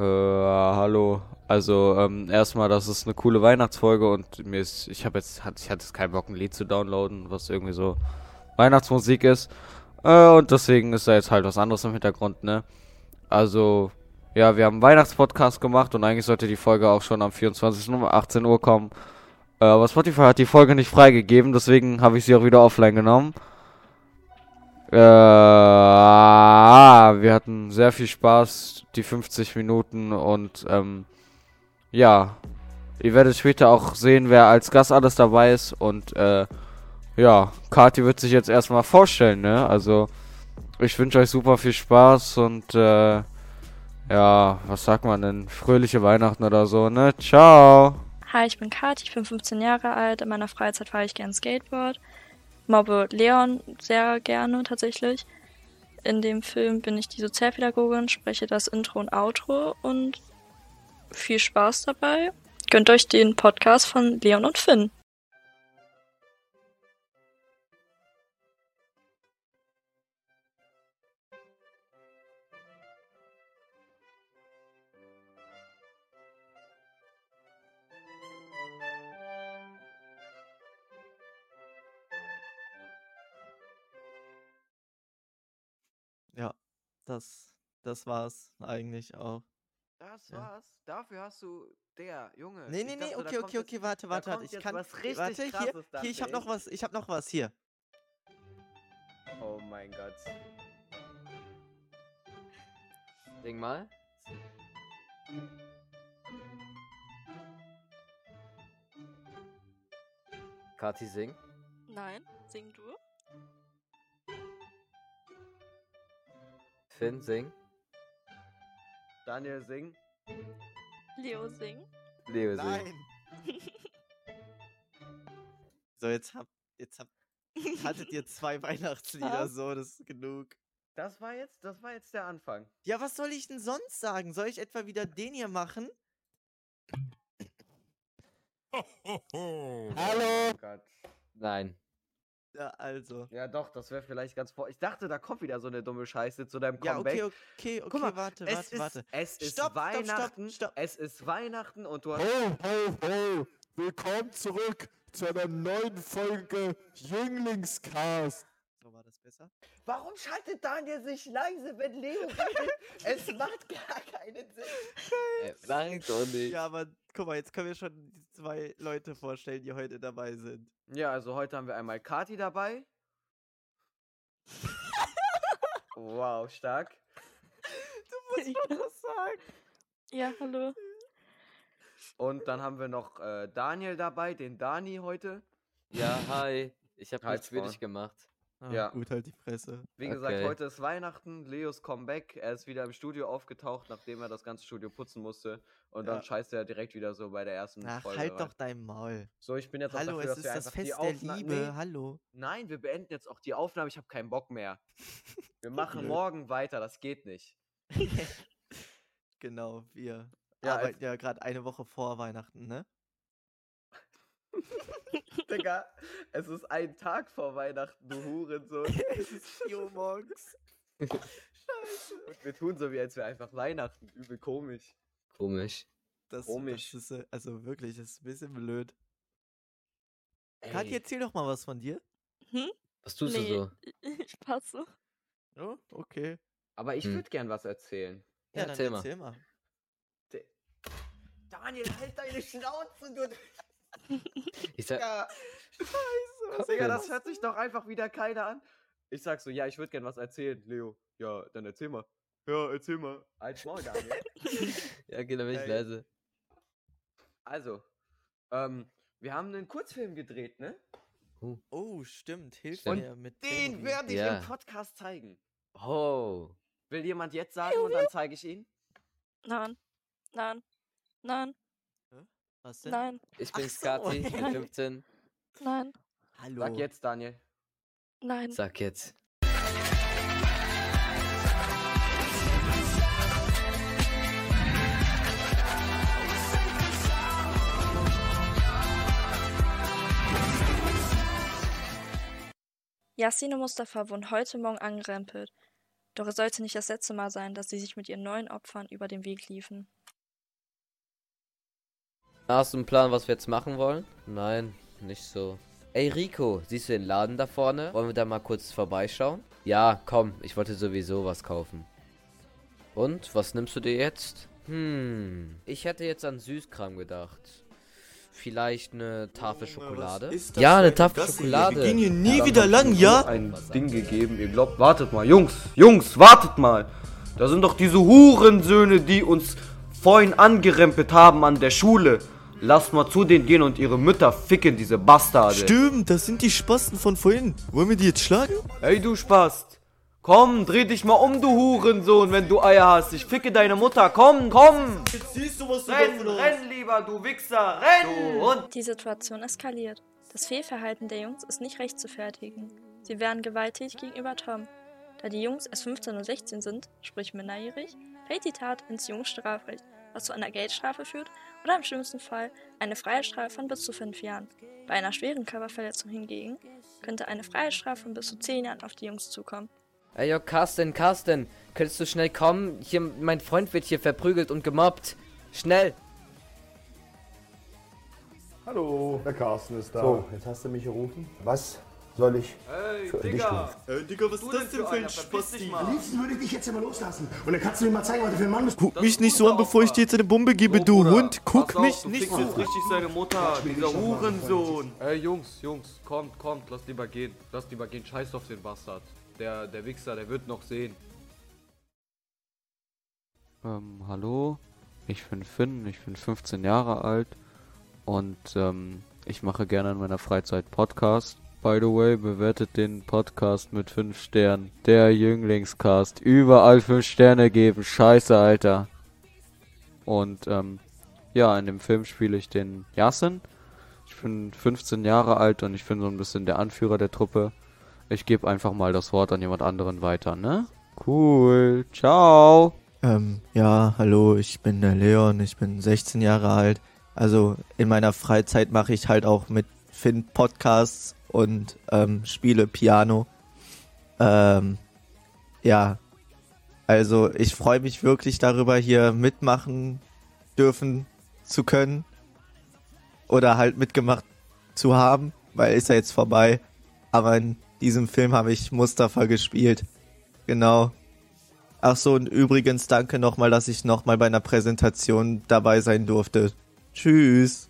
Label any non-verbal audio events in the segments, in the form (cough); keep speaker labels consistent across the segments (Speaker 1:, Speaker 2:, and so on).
Speaker 1: Äh, hallo. Also, ähm, erstmal, das ist eine coole Weihnachtsfolge und mir ist, ich habe jetzt, ich hatte jetzt keinen Bock, ein Lied zu downloaden, was irgendwie so Weihnachtsmusik ist. Äh, und deswegen ist da jetzt halt was anderes im Hintergrund, ne? Also, ja, wir haben einen Weihnachtspodcast gemacht und eigentlich sollte die Folge auch schon am 24. um 18 Uhr kommen. Äh, aber Spotify hat die Folge nicht freigegeben, deswegen habe ich sie auch wieder offline genommen. Äh, wir hatten sehr viel Spaß, die 50 Minuten und ähm, ja, ihr werdet später auch sehen, wer als Gast alles dabei ist und äh, ja, Kati wird sich jetzt erstmal vorstellen, ne? Also ich wünsche euch super viel Spaß und äh, ja, was sagt man denn? Fröhliche Weihnachten oder so, ne? Ciao!
Speaker 2: Hi, ich bin Kati, ich bin 15 Jahre alt. In meiner Freizeit fahre ich gern Skateboard. Mobbe Leon sehr gerne tatsächlich. In dem Film bin ich die Sozialpädagogin, spreche das Intro und Outro und viel Spaß dabei. Gönnt euch den Podcast von Leon und Finn.
Speaker 3: Das, das war's eigentlich auch.
Speaker 4: Das
Speaker 3: Ja.
Speaker 4: war's. Dafür hast du der Junge.
Speaker 3: Nee, nee, nee,
Speaker 4: dachte,
Speaker 3: okay, okay, okay, warte, warte, warte. Ich kann.
Speaker 4: was richtig
Speaker 3: warte, hier,
Speaker 4: Krasses, dachte
Speaker 3: hier, ich hab noch was, ich hab noch was, hier.
Speaker 4: Oh mein Gott.
Speaker 5: Sing mal. Kati, sing.
Speaker 2: Nein, sing du.
Speaker 5: Finn, sing.
Speaker 4: Daniel, sing.
Speaker 2: Leo sing.
Speaker 5: Leo, sing.
Speaker 3: so, jetzt habt, jetzt habt, (laughs) hattet ihr zwei Weihnachtslieder, so, das ist genug.
Speaker 4: Das war jetzt, das war jetzt der Anfang.
Speaker 3: Ja, was soll ich denn sonst sagen? Soll ich etwa wieder den hier machen?
Speaker 4: Hallo.
Speaker 3: Hallo.
Speaker 4: Oh Gott.
Speaker 5: Nein.
Speaker 3: Ja, also.
Speaker 4: Ja, doch, das wäre vielleicht ganz vor. Ich dachte, da kommt wieder so eine dumme Scheiße zu deinem
Speaker 3: Ja,
Speaker 4: Comeback.
Speaker 3: okay, okay, okay,
Speaker 4: Guck mal,
Speaker 3: warte,
Speaker 4: es
Speaker 3: warte,
Speaker 4: ist,
Speaker 3: warte.
Speaker 4: Es ist
Speaker 3: Stopp, stopp, stopp,
Speaker 4: Weihnachten.
Speaker 3: stopp.
Speaker 4: Es ist Weihnachten und du hast.
Speaker 6: Ho, ho, ho! Willkommen zurück zu einer neuen Folge Jünglingscast.
Speaker 3: Das besser?
Speaker 4: Warum schaltet Daniel sich leise, wenn Leo redet? es macht gar keinen Sinn.
Speaker 5: Äh, (laughs) Nein, doch nicht.
Speaker 3: Ja, aber guck mal, jetzt können wir schon die zwei Leute vorstellen, die heute dabei sind.
Speaker 4: Ja, also heute haben wir einmal Kati dabei. wow, stark.
Speaker 3: Du musst mal was sagen.
Speaker 2: Ja, hallo.
Speaker 4: Und dann haben wir noch äh, Daniel dabei, den Dani heute.
Speaker 5: Ja, hi. Ich hab
Speaker 4: Halt's
Speaker 5: nichts für
Speaker 4: Maul.
Speaker 5: dich gemacht.
Speaker 3: Ah,
Speaker 4: Ja.
Speaker 3: Gut, halt die Fresse.
Speaker 4: Wie gesagt,
Speaker 5: Okay.
Speaker 4: heute ist Weihnachten, Leos Comeback. Er ist wieder im Studio aufgetaucht, nachdem er das ganze Studio putzen musste. Und dann
Speaker 3: Ja.
Speaker 4: scheißt er direkt wieder so bei der ersten
Speaker 3: Ach,
Speaker 4: Folge
Speaker 3: halt
Speaker 4: rein.
Speaker 3: doch dein Maul.
Speaker 4: So, ich bin jetzt auch
Speaker 3: Hallo,
Speaker 4: dafür,
Speaker 3: es
Speaker 4: dass
Speaker 3: ist
Speaker 4: wir
Speaker 3: das Fest der Liebe.
Speaker 4: Nee,
Speaker 3: Hallo.
Speaker 4: Nein, wir beenden jetzt auch die Aufnahme. Ich habe keinen Bock mehr. (laughs) Wir machen morgen weiter. Das geht nicht. (laughs)
Speaker 3: genau, wir
Speaker 4: Ja,
Speaker 3: arbeiten ja gerade eine Woche vor Weihnachten, ne? (laughs)
Speaker 4: Digga, es ist ein Tag vor Weihnachten, du Hurensohn. (laughs)
Speaker 3: es ist 4 Uhr morgens. Scheiße.
Speaker 4: Und wir tun so, wie als wäre einfach Weihnachten. Übel komisch.
Speaker 5: Komisch.
Speaker 3: Das,
Speaker 4: Komisch.
Speaker 3: das ist, äh, also wirklich, das ist ein bisschen blöd.
Speaker 4: Ey,
Speaker 3: Kathi, erzähl doch mal was von dir.
Speaker 5: Was tust
Speaker 2: nee,
Speaker 5: du so?
Speaker 2: ich passe.
Speaker 3: Oh, okay.
Speaker 4: aber ich
Speaker 5: Hm.
Speaker 4: würde gern was erzählen.
Speaker 3: Ja,
Speaker 5: Ja,
Speaker 3: dann
Speaker 5: erzähl mal.
Speaker 3: erzähl mal.
Speaker 4: Daniel, halt deine Schnauze, du.
Speaker 5: Ich sag,
Speaker 4: Digga.
Speaker 3: Scheiße.
Speaker 4: Digga, das hört sich doch einfach wieder keiner an. Ich sag so, ja, ich würde gern was erzählen, Leo. Ja, dann erzähl mal. Ja, erzähl mal. Als Maul, Daniel. (laughs)
Speaker 5: ja, geh, dann bin ich leise.
Speaker 4: also, ähm, wir haben einen Kurzfilm gedreht, ne?
Speaker 3: Oh, stimmt. Hilf
Speaker 5: Stimmt.
Speaker 3: mir mit
Speaker 4: Den werde ich
Speaker 5: Ja.
Speaker 4: im Podcast zeigen.
Speaker 5: Oh.
Speaker 4: Will jemand jetzt sagen und dann zeige ich ihn?
Speaker 2: Nein. Nein. Nein.
Speaker 3: Was denn?
Speaker 2: Nein.
Speaker 5: Ich
Speaker 3: Ach
Speaker 5: bin
Speaker 3: so.
Speaker 5: Kati, ich bin (laughs)
Speaker 2: Nein.
Speaker 5: 15.
Speaker 2: Nein.
Speaker 3: Hallo.
Speaker 4: Sag jetzt, Daniel.
Speaker 2: Nein.
Speaker 5: Sag jetzt.
Speaker 2: Yasin und Mustafa wurden heute Morgen angerempelt.
Speaker 7: Doch es sollte nicht das letzte Mal sein, dass sie sich mit ihren neuen Opfern über den Weg liefen.
Speaker 5: Hast du einen Plan, was wir jetzt machen wollen? Nein, nicht so. Ey Rico, siehst du den Laden da vorne? Wollen wir da mal kurz vorbeischauen? Ja, komm, ich wollte sowieso was kaufen. Und, was nimmst du dir jetzt? Hm, ich hätte jetzt an Süßkram gedacht. Vielleicht eine Tafel Schokolade?
Speaker 3: ist das
Speaker 5: Ja, eine? Tafel
Speaker 3: Das hier,
Speaker 5: Schokolade.
Speaker 3: Wir gehen hier nie
Speaker 4: Dann
Speaker 3: wieder lang, ja?
Speaker 4: ein Ding gegeben. Ihr glaubt, wartet mal, Jungs, Jungs, wartet mal. Da sind doch diese Hurensöhne, die uns vorhin angerempelt haben an der Schule. Lasst mal zu denen gehen und ihre Mütter ficken, diese Bastarde.
Speaker 3: Stimmt, das sind die Spasten von vorhin. Wollen wir die jetzt schlagen?
Speaker 4: Hey, du Spast. Komm, dreh dich mal um, du Hurensohn, wenn du Eier hast. Ich ficke deine Mutter. Komm, komm.
Speaker 3: Jetzt siehst du, was du
Speaker 4: Renn, renn lieber, du Wichser. Renn. Du Hund.
Speaker 7: Die Situation eskaliert. Das Fehlverhalten der Jungs ist nicht recht zu fertigen. Sie werden gewalttätig gegenüber Tom. Da die Jungs erst 15 und 16 sind, sprich minderjährig, fällt die Tat ins Jugendstrafrecht, was zu einer Geldstrafe führt oder im schlimmsten Fall eine Freiheitsstrafe von bis zu 5 Jahren. Bei einer schweren Körperverletzung hingegen könnte eine Freiheitsstrafe von bis zu 10 Jahren auf die Jungs zukommen.
Speaker 5: Ey, yo, Carsten, Carsten, könntest du schnell kommen? Hier, mein Freund wird hier verprügelt und gemobbt. Schnell.
Speaker 6: Hallo, der Carsten ist da. So, jetzt hast du mich gerufen. Was soll ich
Speaker 4: Hey,
Speaker 6: für dich
Speaker 4: Digga.
Speaker 6: tun?
Speaker 3: Äh, Digga, was
Speaker 4: Du
Speaker 3: ist das denn für ein
Speaker 4: dich
Speaker 3: Spasti?
Speaker 6: Am liebsten würde ich dich jetzt immer loslassen. Und dann kannst du mir mal zeigen, was du für ein Mann bist.
Speaker 3: Guck
Speaker 4: Das
Speaker 3: mich nicht so an, bevor ich dir jetzt eine Bombe gebe,
Speaker 4: So,
Speaker 3: du Hund. Guck
Speaker 4: auf,
Speaker 3: mich nicht so an.
Speaker 4: richtig seine Mutter, dieser
Speaker 6: dich
Speaker 4: Hurensohn. Ey, Jungs, Jungs, kommt, kommt, lass lieber gehen. Lass lieber gehen, scheiß auf den Bastard. Der, der Wichser, der wird noch sehen. Ähm, hallo? Ich bin Finn, ich bin 15 Jahre alt und ähm, ich mache gerne in meiner Freizeit Podcast. By the way, bewertet den Podcast mit 5 Sternen. Der Jünglingscast. Überall 5 Sterne geben. Scheiße, Alter. Und ähm, ja, in dem Film spiele ich den Yasin. Ich bin 15 Jahre alt und ich bin so ein bisschen der Anführer der Truppe. Ich gebe einfach mal das Wort an jemand anderen weiter, ne? Cool. Ciao.
Speaker 8: Ähm, ja, hallo, ich bin der Leon, ich bin 16 Jahre alt. Also in meiner Freizeit mache ich halt auch mit Finn Podcasts und ähm, spiele Piano. Ähm, ja, also ich freue mich wirklich darüber, hier mitmachen dürfen zu können. Oder halt mitgemacht zu haben, weil ist ja jetzt vorbei. Aber in diesem Film habe ich Mustafa gespielt. Genau. Ach so, und übrigens danke nochmal, dass ich nochmal bei einer Präsentation dabei sein durfte. Tschüss.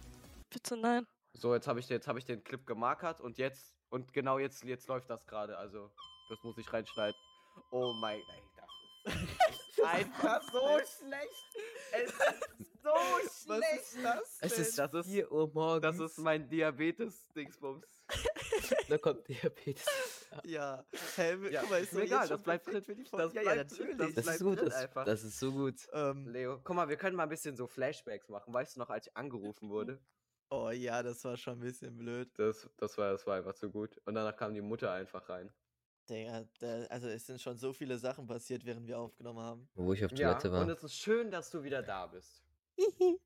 Speaker 7: Bitte nein.
Speaker 4: So, jetzt habe ich, jetzt hab ich den Clip gemarkert und jetzt, und genau jetzt, jetzt läuft das gerade. Also, das muss ich reinschneiden. Oh mein, ey, das ist (laughs) einfach so schlecht. Es ist so
Speaker 3: Was
Speaker 4: schlecht.
Speaker 3: ist das?
Speaker 5: Es
Speaker 3: denn?
Speaker 5: ist
Speaker 4: Das ist-
Speaker 5: 4 Uhr morgens.
Speaker 4: Das ist mein Diabetes-Dingsbums. (laughs)
Speaker 5: Da kommt Diabetes.
Speaker 3: Ja, hä,
Speaker 4: Ja,
Speaker 3: guck mal, ist
Speaker 4: mir egal, das bleibt drin.
Speaker 3: für die Folge.
Speaker 4: Das
Speaker 3: ja, ja, natürlich.
Speaker 4: das
Speaker 5: Das ist
Speaker 4: bleibt
Speaker 5: gut, das,
Speaker 4: einfach.
Speaker 5: das ist so gut.
Speaker 3: ähm,
Speaker 4: Leo, guck mal, wir können mal ein bisschen so Flashbacks machen. Weißt du noch, als ich angerufen wurde?
Speaker 3: Oh ja, das war schon ein bisschen blöd.
Speaker 4: Das, das, war, das war einfach so gut. Und danach kam die Mutter einfach rein.
Speaker 3: Digga, da, also es sind schon so viele Sachen passiert, während wir aufgenommen haben.
Speaker 5: Wo ich auf
Speaker 4: Ja,
Speaker 5: Toilette war.
Speaker 4: und es ist schön, dass du wieder da bist. (laughs)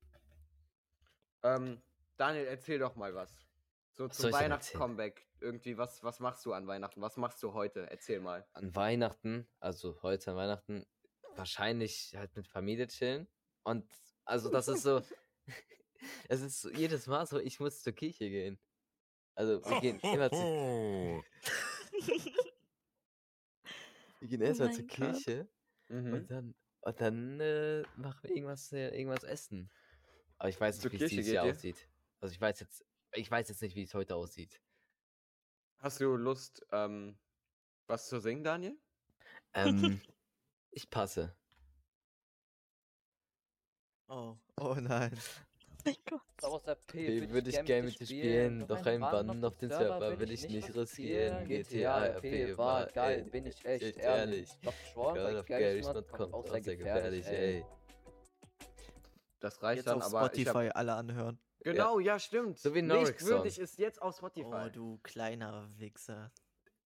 Speaker 4: ähm, Daniel, erzähl doch mal was. So
Speaker 5: Was
Speaker 4: zum Weihnachtscomeback. Irgendwie, was, was machst du an Weihnachten? Was machst du heute? Erzähl mal.
Speaker 5: An Weihnachten, also heute an Weihnachten, wahrscheinlich halt mit Familie chillen. Und also das ist so, (laughs) es ist so jedes Mal so, ich muss zur Kirche gehen. Also wir gehen (laughs) immer zu, wir gehen
Speaker 7: Oh
Speaker 5: erstmal zur
Speaker 7: mein Gott.
Speaker 5: Kirche
Speaker 4: Mhm.
Speaker 5: und dann, und dann äh, machen wir irgendwas, äh, irgendwas essen. Aber ich weiß
Speaker 4: Zur
Speaker 5: nicht, wie es
Speaker 4: Kirche
Speaker 5: dieses
Speaker 4: geht
Speaker 5: Jahr aussieht. Also ich weiß jetzt, ich weiß jetzt nicht, wie es heute aussieht.
Speaker 4: Hast du Lust, ähm, was zu singen, Daniel?
Speaker 5: Ähm, (laughs) ich passe.
Speaker 3: Oh, oh nein.
Speaker 7: Mein Gott.
Speaker 5: P würde ich gerne mit dir spielen, doch ein Bann auf den Server will ich nicht riskieren. GTA RP war geil, bin ich echt ehrlich.
Speaker 9: Doch
Speaker 5: Gerade
Speaker 9: weil Gary Schmidt
Speaker 5: kommt
Speaker 9: auch sehr gefährlich,
Speaker 5: gefährlich,
Speaker 9: ey.
Speaker 5: ey.
Speaker 4: Das reicht
Speaker 3: Jetzt
Speaker 4: dann,
Speaker 3: auf
Speaker 4: aber ich hab,
Speaker 3: Spotify alle anhören.
Speaker 4: Genau, ja, stimmt.
Speaker 5: So wie
Speaker 4: Nicht
Speaker 5: Norix
Speaker 4: würdig
Speaker 5: Song.
Speaker 4: ist jetzt auf Spotify.
Speaker 3: Oh, du kleiner Wichser.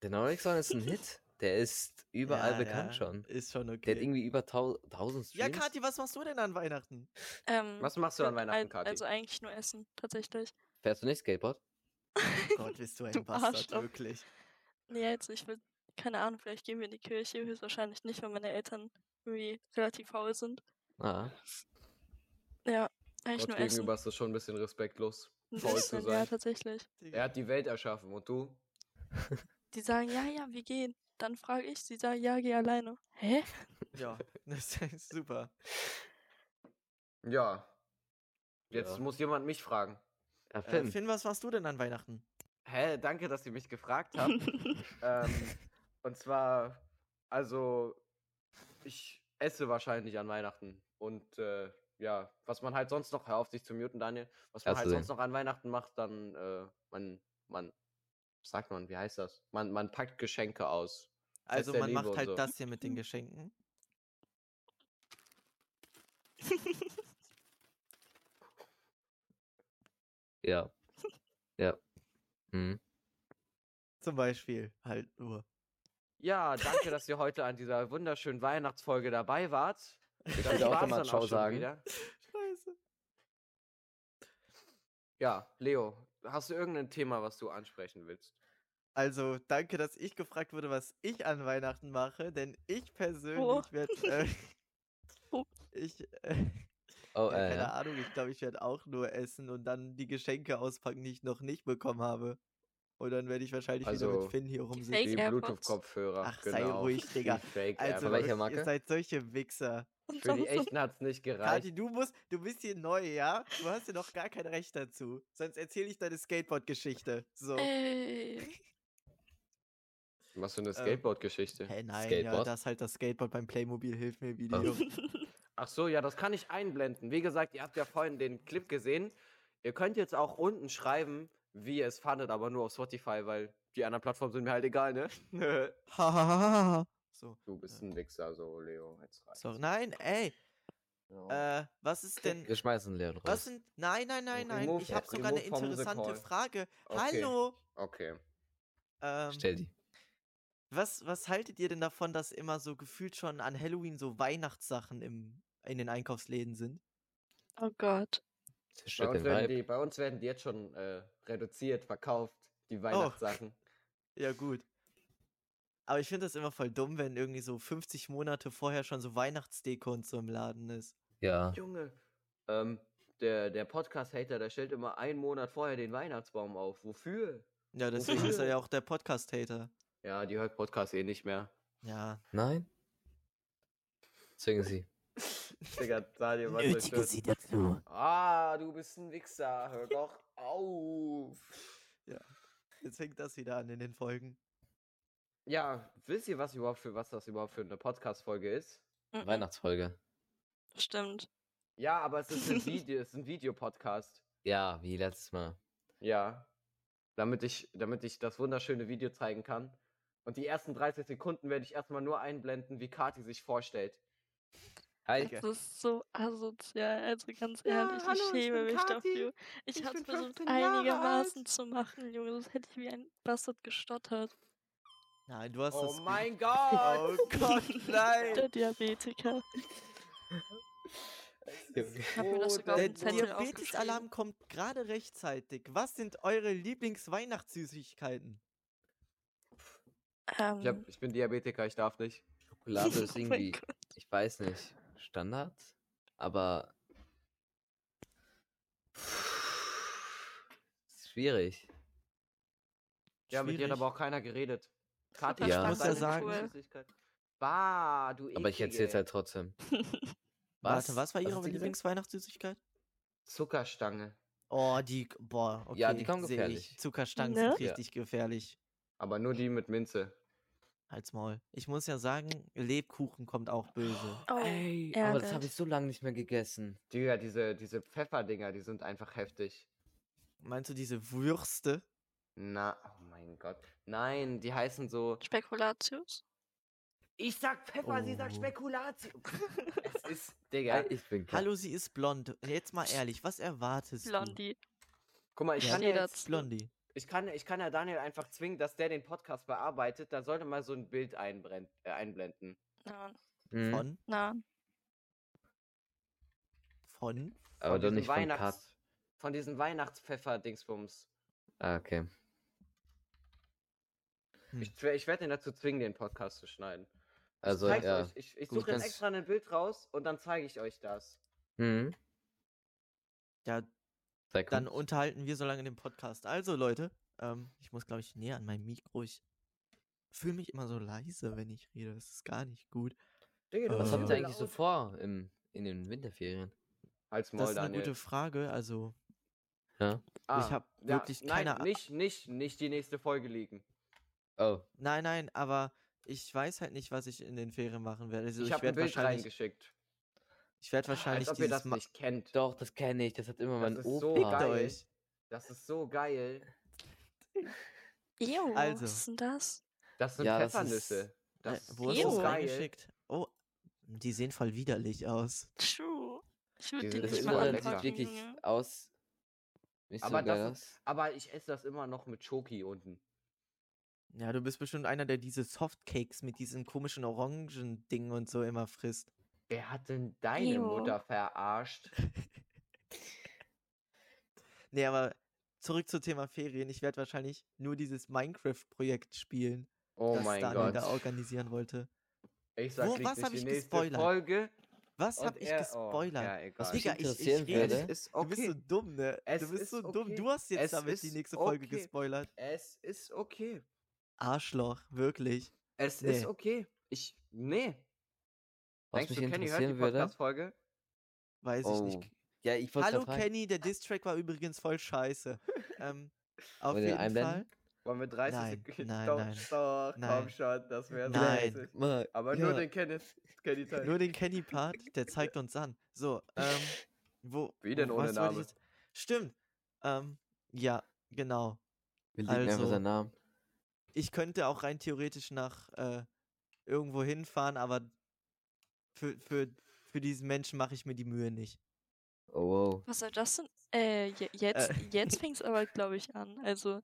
Speaker 5: Der Norix Song ist ein Hit. Der ist überall
Speaker 3: Ja,
Speaker 5: bekannt
Speaker 3: ja,
Speaker 5: schon.
Speaker 3: Ist schon
Speaker 5: Der hat
Speaker 3: okay.
Speaker 5: irgendwie über tau 1000
Speaker 3: Ja,
Speaker 5: Streams.
Speaker 3: Kati, was machst du denn an Weihnachten?
Speaker 7: Ähm,
Speaker 4: Was machst du an Weihnachten, Kathi?
Speaker 7: Also eigentlich nur essen, tatsächlich.
Speaker 5: Fährst du nicht Skateboard? (laughs)
Speaker 3: Gott, bist du ein
Speaker 7: Du
Speaker 3: Bastard,
Speaker 7: Arschloch.
Speaker 3: wirklich.
Speaker 7: Nee, jetzt nicht. Ich will
Speaker 2: keine Ahnung, vielleicht gehen wir in die Kirche, höchstwahrscheinlich nicht, weil meine Eltern irgendwie relativ faul sind.
Speaker 5: Ah.
Speaker 2: Ja, eigentlich
Speaker 4: Gott
Speaker 2: nur essen.
Speaker 4: gegenüber ist das schon ein bisschen respektlos,
Speaker 2: Ein
Speaker 4: faul
Speaker 2: bisschen,
Speaker 4: zu
Speaker 2: ja,
Speaker 4: sein.
Speaker 2: tatsächlich.
Speaker 4: Er hat die Welt erschaffen und du?
Speaker 2: Die sagen, ja, ja, wir gehen. Dann frage ich, sie sagen, ja, geh alleine. Hä?
Speaker 3: Ja, (laughs) das ist super.
Speaker 4: Ja. Jetzt
Speaker 5: Ja.
Speaker 4: muss jemand mich fragen.
Speaker 5: Ja,
Speaker 3: Äh,
Speaker 5: Finn.
Speaker 3: Finn, was machst du denn an Weihnachten?
Speaker 4: Hä, danke, dass ihr mich gefragt habt. (laughs) ähm, und zwar, also, ich esse wahrscheinlich an Weihnachten. Und äh, ja, was man halt sonst noch, hör auf dich zu muten, Daniel, was man
Speaker 5: Kannst
Speaker 4: halt sonst noch an Weihnachten macht, dann, äh, man, man, sagt man, wie heißt das? Man, man packt Geschenke aus.
Speaker 3: Also man
Speaker 4: Liebe
Speaker 3: macht halt
Speaker 4: so.
Speaker 3: das hier mit den Geschenken.
Speaker 5: Ja. Ja. Mhm.
Speaker 3: Zum Beispiel halt nur.
Speaker 4: Ja, danke, dass ihr heute an dieser wunderschönen Weihnachtsfolge dabei wart. (laughs)
Speaker 5: Ich
Speaker 4: Das
Speaker 5: würde auch nochmal Ciao sagen.
Speaker 4: wieder.
Speaker 3: Scheiße.
Speaker 4: Ja, Leo, hast du irgendein Thema, was du ansprechen willst?
Speaker 3: Also, danke, dass ich gefragt wurde, was ich an Weihnachten mache, denn ich persönlich
Speaker 2: Oh.
Speaker 3: werde. Äh, (laughs)
Speaker 2: Oh.
Speaker 3: ich. Äh,
Speaker 5: Oh,
Speaker 3: ja,
Speaker 5: äh,
Speaker 3: keine
Speaker 5: ja.
Speaker 3: Ahnung, ich glaube, ich werde auch nur essen und dann die Geschenke auspacken, die ich noch nicht bekommen habe. Und dann werde ich wahrscheinlich wieder
Speaker 4: Also,
Speaker 3: mit Finn hier rumsitzen.
Speaker 4: Die. Bluetooth-Kopfhörer.
Speaker 3: Ach, sei
Speaker 4: genau.
Speaker 3: ruhig,
Speaker 4: Die
Speaker 3: Digga.
Speaker 4: Fake
Speaker 3: Also,
Speaker 5: welcher Marke?
Speaker 3: ihr seid solche Wichser.
Speaker 4: Für (laughs) die echten hat's nicht gereicht.
Speaker 3: Kati, du musst, du bist hier neu, ja? Du hast hier noch gar kein Recht dazu. Sonst erzähle ich deine Skateboard-Geschichte. So.
Speaker 2: Ey. (laughs)
Speaker 4: Was für eine
Speaker 3: Ähm,
Speaker 4: Skateboard-Geschichte.
Speaker 3: Hä, nein, ja,
Speaker 5: Skateboard?
Speaker 3: das ist halt das Skateboard beim Playmobil Hilf mir Video. (laughs)
Speaker 4: Ach so, ja, das kann ich einblenden. Wie gesagt, ihr habt ja vorhin den Clip gesehen. Ihr könnt jetzt auch unten schreiben, wie ihr es fandet, aber nur auf Spotify, weil die anderen Plattformen sind mir halt egal, ne? (laughs)
Speaker 3: Hahaha. so.
Speaker 4: du bist ein Wichser, so, Leo. Jetzt reicht's.
Speaker 3: So, nein, ey.
Speaker 4: Ja.
Speaker 3: Äh, was ist denn.
Speaker 5: Wir schmeißen Leon raus.
Speaker 3: Was sind. Nein, nein, nein, nein.
Speaker 4: Remove-
Speaker 3: Ich habe sogar eine interessante. Frage.
Speaker 4: Okay.
Speaker 3: Hallo.
Speaker 4: Okay.
Speaker 3: Ähm,
Speaker 5: Stell die.
Speaker 3: Was, was haltet ihr denn davon, dass immer so gefühlt schon an Halloween so Weihnachtssachen im, in den Einkaufsläden sind?
Speaker 2: Oh Gott.
Speaker 4: Bei uns,
Speaker 5: den
Speaker 4: werden die, bei uns werden die jetzt schon äh, reduziert, verkauft,
Speaker 3: Oh.
Speaker 4: die Weihnachtssachen. (laughs)
Speaker 3: Ja, gut. Aber ich finde das immer voll dumm, wenn irgendwie so 50 Monate vorher schon so Weihnachtsdeko und so im Laden ist.
Speaker 5: Ja.
Speaker 4: Junge, ähm, der, der Podcast-Hater, der stellt immer einen Monat vorher den Weihnachtsbaum auf. Wofür?
Speaker 3: Ja, deswegen ist er ja auch der Podcast-Hater.
Speaker 4: Ja, die hört Podcast eh nicht mehr.
Speaker 3: Ja.
Speaker 5: Nein? Zwingen sie. (laughs)
Speaker 4: Digga, Daniel, was soll ich das?
Speaker 3: dazu.
Speaker 4: Ah, du bist ein Wichser. Hör doch auf.
Speaker 3: Jetzt fängt das wieder an in den Folgen.
Speaker 4: Ja, wisst ihr, was überhaupt für was das überhaupt für eine Podcast-Folge ist?
Speaker 2: Mhm.
Speaker 5: Weihnachtsfolge.
Speaker 2: Stimmt.
Speaker 4: Ja, aber es ist ein (laughs) Video, es ist ein Videopodcast.
Speaker 5: Ja, wie letztes Mal.
Speaker 4: Ja. Damit ich, damit ich das wunderschöne Video zeigen kann. Und die ersten 30 Sekunden werde ich erstmal nur einblenden, wie Kati sich vorstellt.
Speaker 3: Okay.
Speaker 2: Das ist so asozial, also ganz
Speaker 4: Ja,
Speaker 2: ehrlich,
Speaker 4: hallo,
Speaker 2: ich schäme mich
Speaker 4: Kathi.
Speaker 2: dafür. Ich,
Speaker 4: Ich
Speaker 2: hab's
Speaker 4: bin
Speaker 2: versucht
Speaker 4: 15 Jahre
Speaker 2: einigermaßen
Speaker 4: alt.
Speaker 2: zu machen, Junge, das hätte ich wie ein Bastard gestottert.
Speaker 3: Nein, du hast
Speaker 4: Oh
Speaker 3: das. gut.
Speaker 4: mein Gott! (laughs)
Speaker 3: Oh Gott, (laughs) nein!
Speaker 2: Der Diabetiker. Ich hab mir das sogar
Speaker 3: Der Diabetes-Alarm kommt gerade rechtzeitig. Was sind eure Lieblings-Weihnachtssüßigkeiten?
Speaker 2: Ähm,
Speaker 4: Ich, hab, ich bin Diabetiker, ich darf nicht.
Speaker 5: Schokolade (laughs) ist
Speaker 2: Oh mein
Speaker 5: irgendwie,
Speaker 2: Gott.
Speaker 5: ich weiß nicht, Standard, aber ist schwierig.
Speaker 4: Ja, mit dir hat
Speaker 3: Schwierig.
Speaker 4: aber auch keiner geredet. Kati,
Speaker 5: Ja.
Speaker 4: was
Speaker 5: Ich muss
Speaker 4: ist
Speaker 3: ja sagen-?
Speaker 4: Bah, du
Speaker 5: Aber ich erzähl's halt trotzdem. (laughs)
Speaker 3: Warte, was war
Speaker 5: Was
Speaker 3: ihre? Lieblings-Weihnachtssüßigkeit?
Speaker 4: Zuckerstange.
Speaker 3: Oh, die. Boah, okay.
Speaker 5: Ja, die kommen gefährlich.
Speaker 3: Ich. Zuckerstangen
Speaker 2: Ne?
Speaker 3: sind
Speaker 5: Ja.
Speaker 3: richtig gefährlich.
Speaker 4: Aber nur die mit Minze.
Speaker 3: Halt's Maul. Ich muss ja sagen, Lebkuchen kommt auch böse.
Speaker 2: Oh,
Speaker 5: Ey, aber das habe ich so lange nicht mehr gegessen.
Speaker 4: Digga, diese, diese Pfefferdinger, die sind einfach heftig.
Speaker 3: Meinst du diese Würste?
Speaker 4: Na, oh mein Gott. Nein, die heißen so.
Speaker 2: Spekulatius?
Speaker 4: Ich sag Pfeffer, sie sagt
Speaker 3: Oh.
Speaker 4: Spekulatius. (laughs) es ist, Digga.
Speaker 5: ich bin klar.
Speaker 3: Hallo, sie ist blond. Jetzt mal ehrlich, was erwartest
Speaker 2: Blondie.
Speaker 4: Guck mal, ich
Speaker 3: Ja.
Speaker 4: kann
Speaker 2: Steht
Speaker 4: jetzt,
Speaker 3: du? Blondie.
Speaker 4: Ich kann, ich kann ja Daniel einfach zwingen, dass der den Podcast bearbeitet. Da sollte mal so ein Bild einbrenn, äh, einblenden.
Speaker 2: Nein,
Speaker 5: Mhm.
Speaker 3: Von?
Speaker 2: nein.
Speaker 3: Von?
Speaker 5: Aber
Speaker 4: von
Speaker 5: doch
Speaker 4: diesem
Speaker 5: nicht von
Speaker 4: Weihnachts-
Speaker 5: Kat.
Speaker 4: Von diesen Weihnachtspfeffer-Dingsbums.
Speaker 5: Ah, okay.
Speaker 3: Hm.
Speaker 4: Ich, ich werde ihn dazu zwingen, den Podcast zu schneiden.
Speaker 5: Also,
Speaker 4: Zeig's
Speaker 5: ja.
Speaker 4: euch. Ich, ich suche jetzt extra ein Bild raus und dann zeige ich euch das.
Speaker 5: Mhm.
Speaker 3: Ja,
Speaker 5: Sehr cool.
Speaker 3: dann unterhalten wir so lange den Podcast. Also, Leute, ähm, ich muss, glaube ich, näher an mein Mikro. Ich fühle mich immer so leise, wenn ich rede. Das ist gar nicht gut.
Speaker 4: Digga,
Speaker 3: Was Äh,
Speaker 5: habt ihr eigentlich so vor im, in den Winterferien?
Speaker 4: Halt's Maul,
Speaker 3: Das ist eine
Speaker 4: Daniel.
Speaker 3: gute Frage. Also,
Speaker 5: Ja?
Speaker 4: Ah,
Speaker 3: hab
Speaker 4: ja,
Speaker 3: wirklich
Speaker 4: nein,
Speaker 3: keine A-
Speaker 4: nicht, nicht, nicht die nächste Folge liegen.
Speaker 5: Oh.
Speaker 3: nein, nein, aber ich weiß halt nicht, was ich in den Ferien machen werde. Also,
Speaker 4: ich
Speaker 3: ich,
Speaker 4: habe ein Bild reingeschickt.
Speaker 3: Ich werde wahrscheinlich
Speaker 4: Als ob ihr
Speaker 3: dieses
Speaker 4: das
Speaker 3: Ma-
Speaker 4: nicht kennt.
Speaker 5: Doch, das kenne ich. Das hat immer
Speaker 4: Das
Speaker 5: mein
Speaker 4: ist so
Speaker 5: Opa.
Speaker 3: Fickt
Speaker 4: geil.
Speaker 3: euch.
Speaker 4: Das ist so geil.
Speaker 2: Ew,
Speaker 3: Also.
Speaker 2: was ist denn das?
Speaker 4: Das sind
Speaker 5: Ja, das
Speaker 4: Pfeffernüsse.
Speaker 5: ist-
Speaker 4: Das
Speaker 3: Äh,
Speaker 4: ist
Speaker 3: Wo du es
Speaker 4: so geil.
Speaker 3: reingeschickt? Oh, die sehen voll widerlich aus.
Speaker 2: True. Ich würde
Speaker 4: Die
Speaker 2: die
Speaker 5: Das
Speaker 2: nicht
Speaker 5: sieht
Speaker 4: so
Speaker 2: mal anpacken.
Speaker 5: wirklich aus. Nicht
Speaker 4: Aber
Speaker 5: so
Speaker 4: das
Speaker 5: aus.
Speaker 4: Aber ich esse das immer noch mit Schoki unten.
Speaker 3: Ja, du bist bestimmt einer, der diese Softcakes mit diesen komischen Orangen-Dingen und so immer frisst.
Speaker 4: Wer hat denn deine
Speaker 2: Ew.
Speaker 4: Mutter verarscht? (laughs)
Speaker 3: Nee, aber zurück zum Thema Ferien. Ich werde wahrscheinlich nur dieses Minecraft-Projekt spielen,
Speaker 4: Oh
Speaker 3: das
Speaker 4: mein
Speaker 3: Daniel
Speaker 4: Gott.
Speaker 3: da organisieren wollte.
Speaker 4: Ich sag
Speaker 3: Wo- was
Speaker 4: nicht
Speaker 3: hab
Speaker 4: die
Speaker 3: ich gespoilert?
Speaker 4: Folge.
Speaker 3: Was
Speaker 4: und
Speaker 3: hab ich
Speaker 4: er-
Speaker 3: gespoilert?
Speaker 4: Oh, ja, egal.
Speaker 5: Was mich
Speaker 3: Digga, ich, ich rede.
Speaker 4: ist (laughs)
Speaker 3: Du bist so
Speaker 4: okay.
Speaker 3: dumm, ne?
Speaker 4: Es
Speaker 3: du bist
Speaker 4: ist
Speaker 3: so dumm.
Speaker 4: okay.
Speaker 3: Du hast jetzt
Speaker 4: Es
Speaker 3: damit die nächste Folge
Speaker 4: okay.
Speaker 3: gespoilert.
Speaker 4: Es ist okay.
Speaker 3: Arschloch, wirklich.
Speaker 4: Es
Speaker 3: Nee.
Speaker 4: ist okay. Ich. Nee.
Speaker 5: Was
Speaker 4: Denkst
Speaker 5: mich
Speaker 4: du, Kenny hört die
Speaker 5: interessieren.
Speaker 4: Podcast-Folge?
Speaker 3: Weiß ich
Speaker 5: Oh.
Speaker 3: nicht.
Speaker 5: Ja, ich wollte
Speaker 3: Hallo. Kenny, der Distrack war übrigens voll scheiße. ähm, auf
Speaker 5: Wollen wir den
Speaker 3: jeden
Speaker 5: einblenden?
Speaker 3: Fall.
Speaker 4: Wollen wir 30
Speaker 3: Nein,
Speaker 4: Sekunden?
Speaker 3: nein,
Speaker 4: doch,
Speaker 3: nein.
Speaker 4: Doch,
Speaker 3: Nein.
Speaker 4: komm schon, das wäre so
Speaker 3: Nein.
Speaker 5: Mal,
Speaker 4: Aber
Speaker 5: ja.
Speaker 4: nur den Kenneth. Kenny Teil. (laughs)
Speaker 3: Nur den Kenny-Part, der zeigt uns an. So, ähm, wo.
Speaker 4: Wie denn
Speaker 3: wo-
Speaker 4: ohne
Speaker 3: ich
Speaker 4: Name?
Speaker 3: Stimmt. Ähm, ja, genau.
Speaker 5: Wir lieben einfach
Speaker 3: Also-
Speaker 5: seinen Namen.
Speaker 3: Ich könnte auch rein theoretisch nach äh, irgendwo hinfahren, aber für, für, für diesen Menschen mache ich mir die Mühe nicht.
Speaker 5: Oh, wow.
Speaker 2: Was soll das denn? Äh, je- jetzt,
Speaker 3: Äh.
Speaker 2: jetzt fängt's aber, glaube ich, an. Also,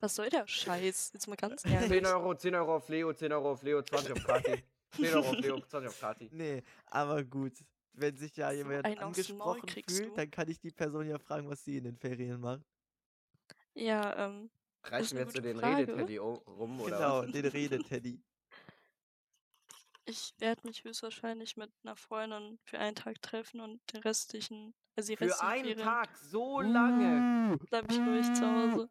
Speaker 2: was soll der Scheiß? Jetzt mal ganz
Speaker 4: 10 (laughs)
Speaker 2: ehrlich.
Speaker 4: Euro, 10 Euro auf Leo, 10 Euro auf Leo, 20 auf Kati. 10 Euro auf Leo, (laughs) 20 auf Kati.
Speaker 3: Nee, aber gut. Wenn sich ja
Speaker 2: So
Speaker 3: jemand
Speaker 2: Maul
Speaker 3: angesprochen fühlt,
Speaker 2: du.
Speaker 3: dann kann ich die Person ja fragen, was sie in den Ferien macht.
Speaker 2: Ja, ähm,
Speaker 4: Reichen wir jetzt so den. Redeteddy rum, oder
Speaker 3: genau, den Redeteddy.
Speaker 2: Ich werde mich höchstwahrscheinlich mit einer Freundin für einen Tag treffen und den restlichen, also die
Speaker 4: Für
Speaker 2: restlichen
Speaker 4: einen
Speaker 2: Ferien
Speaker 4: Tag, so lange.
Speaker 2: bleibe ich ruhig zu Hause.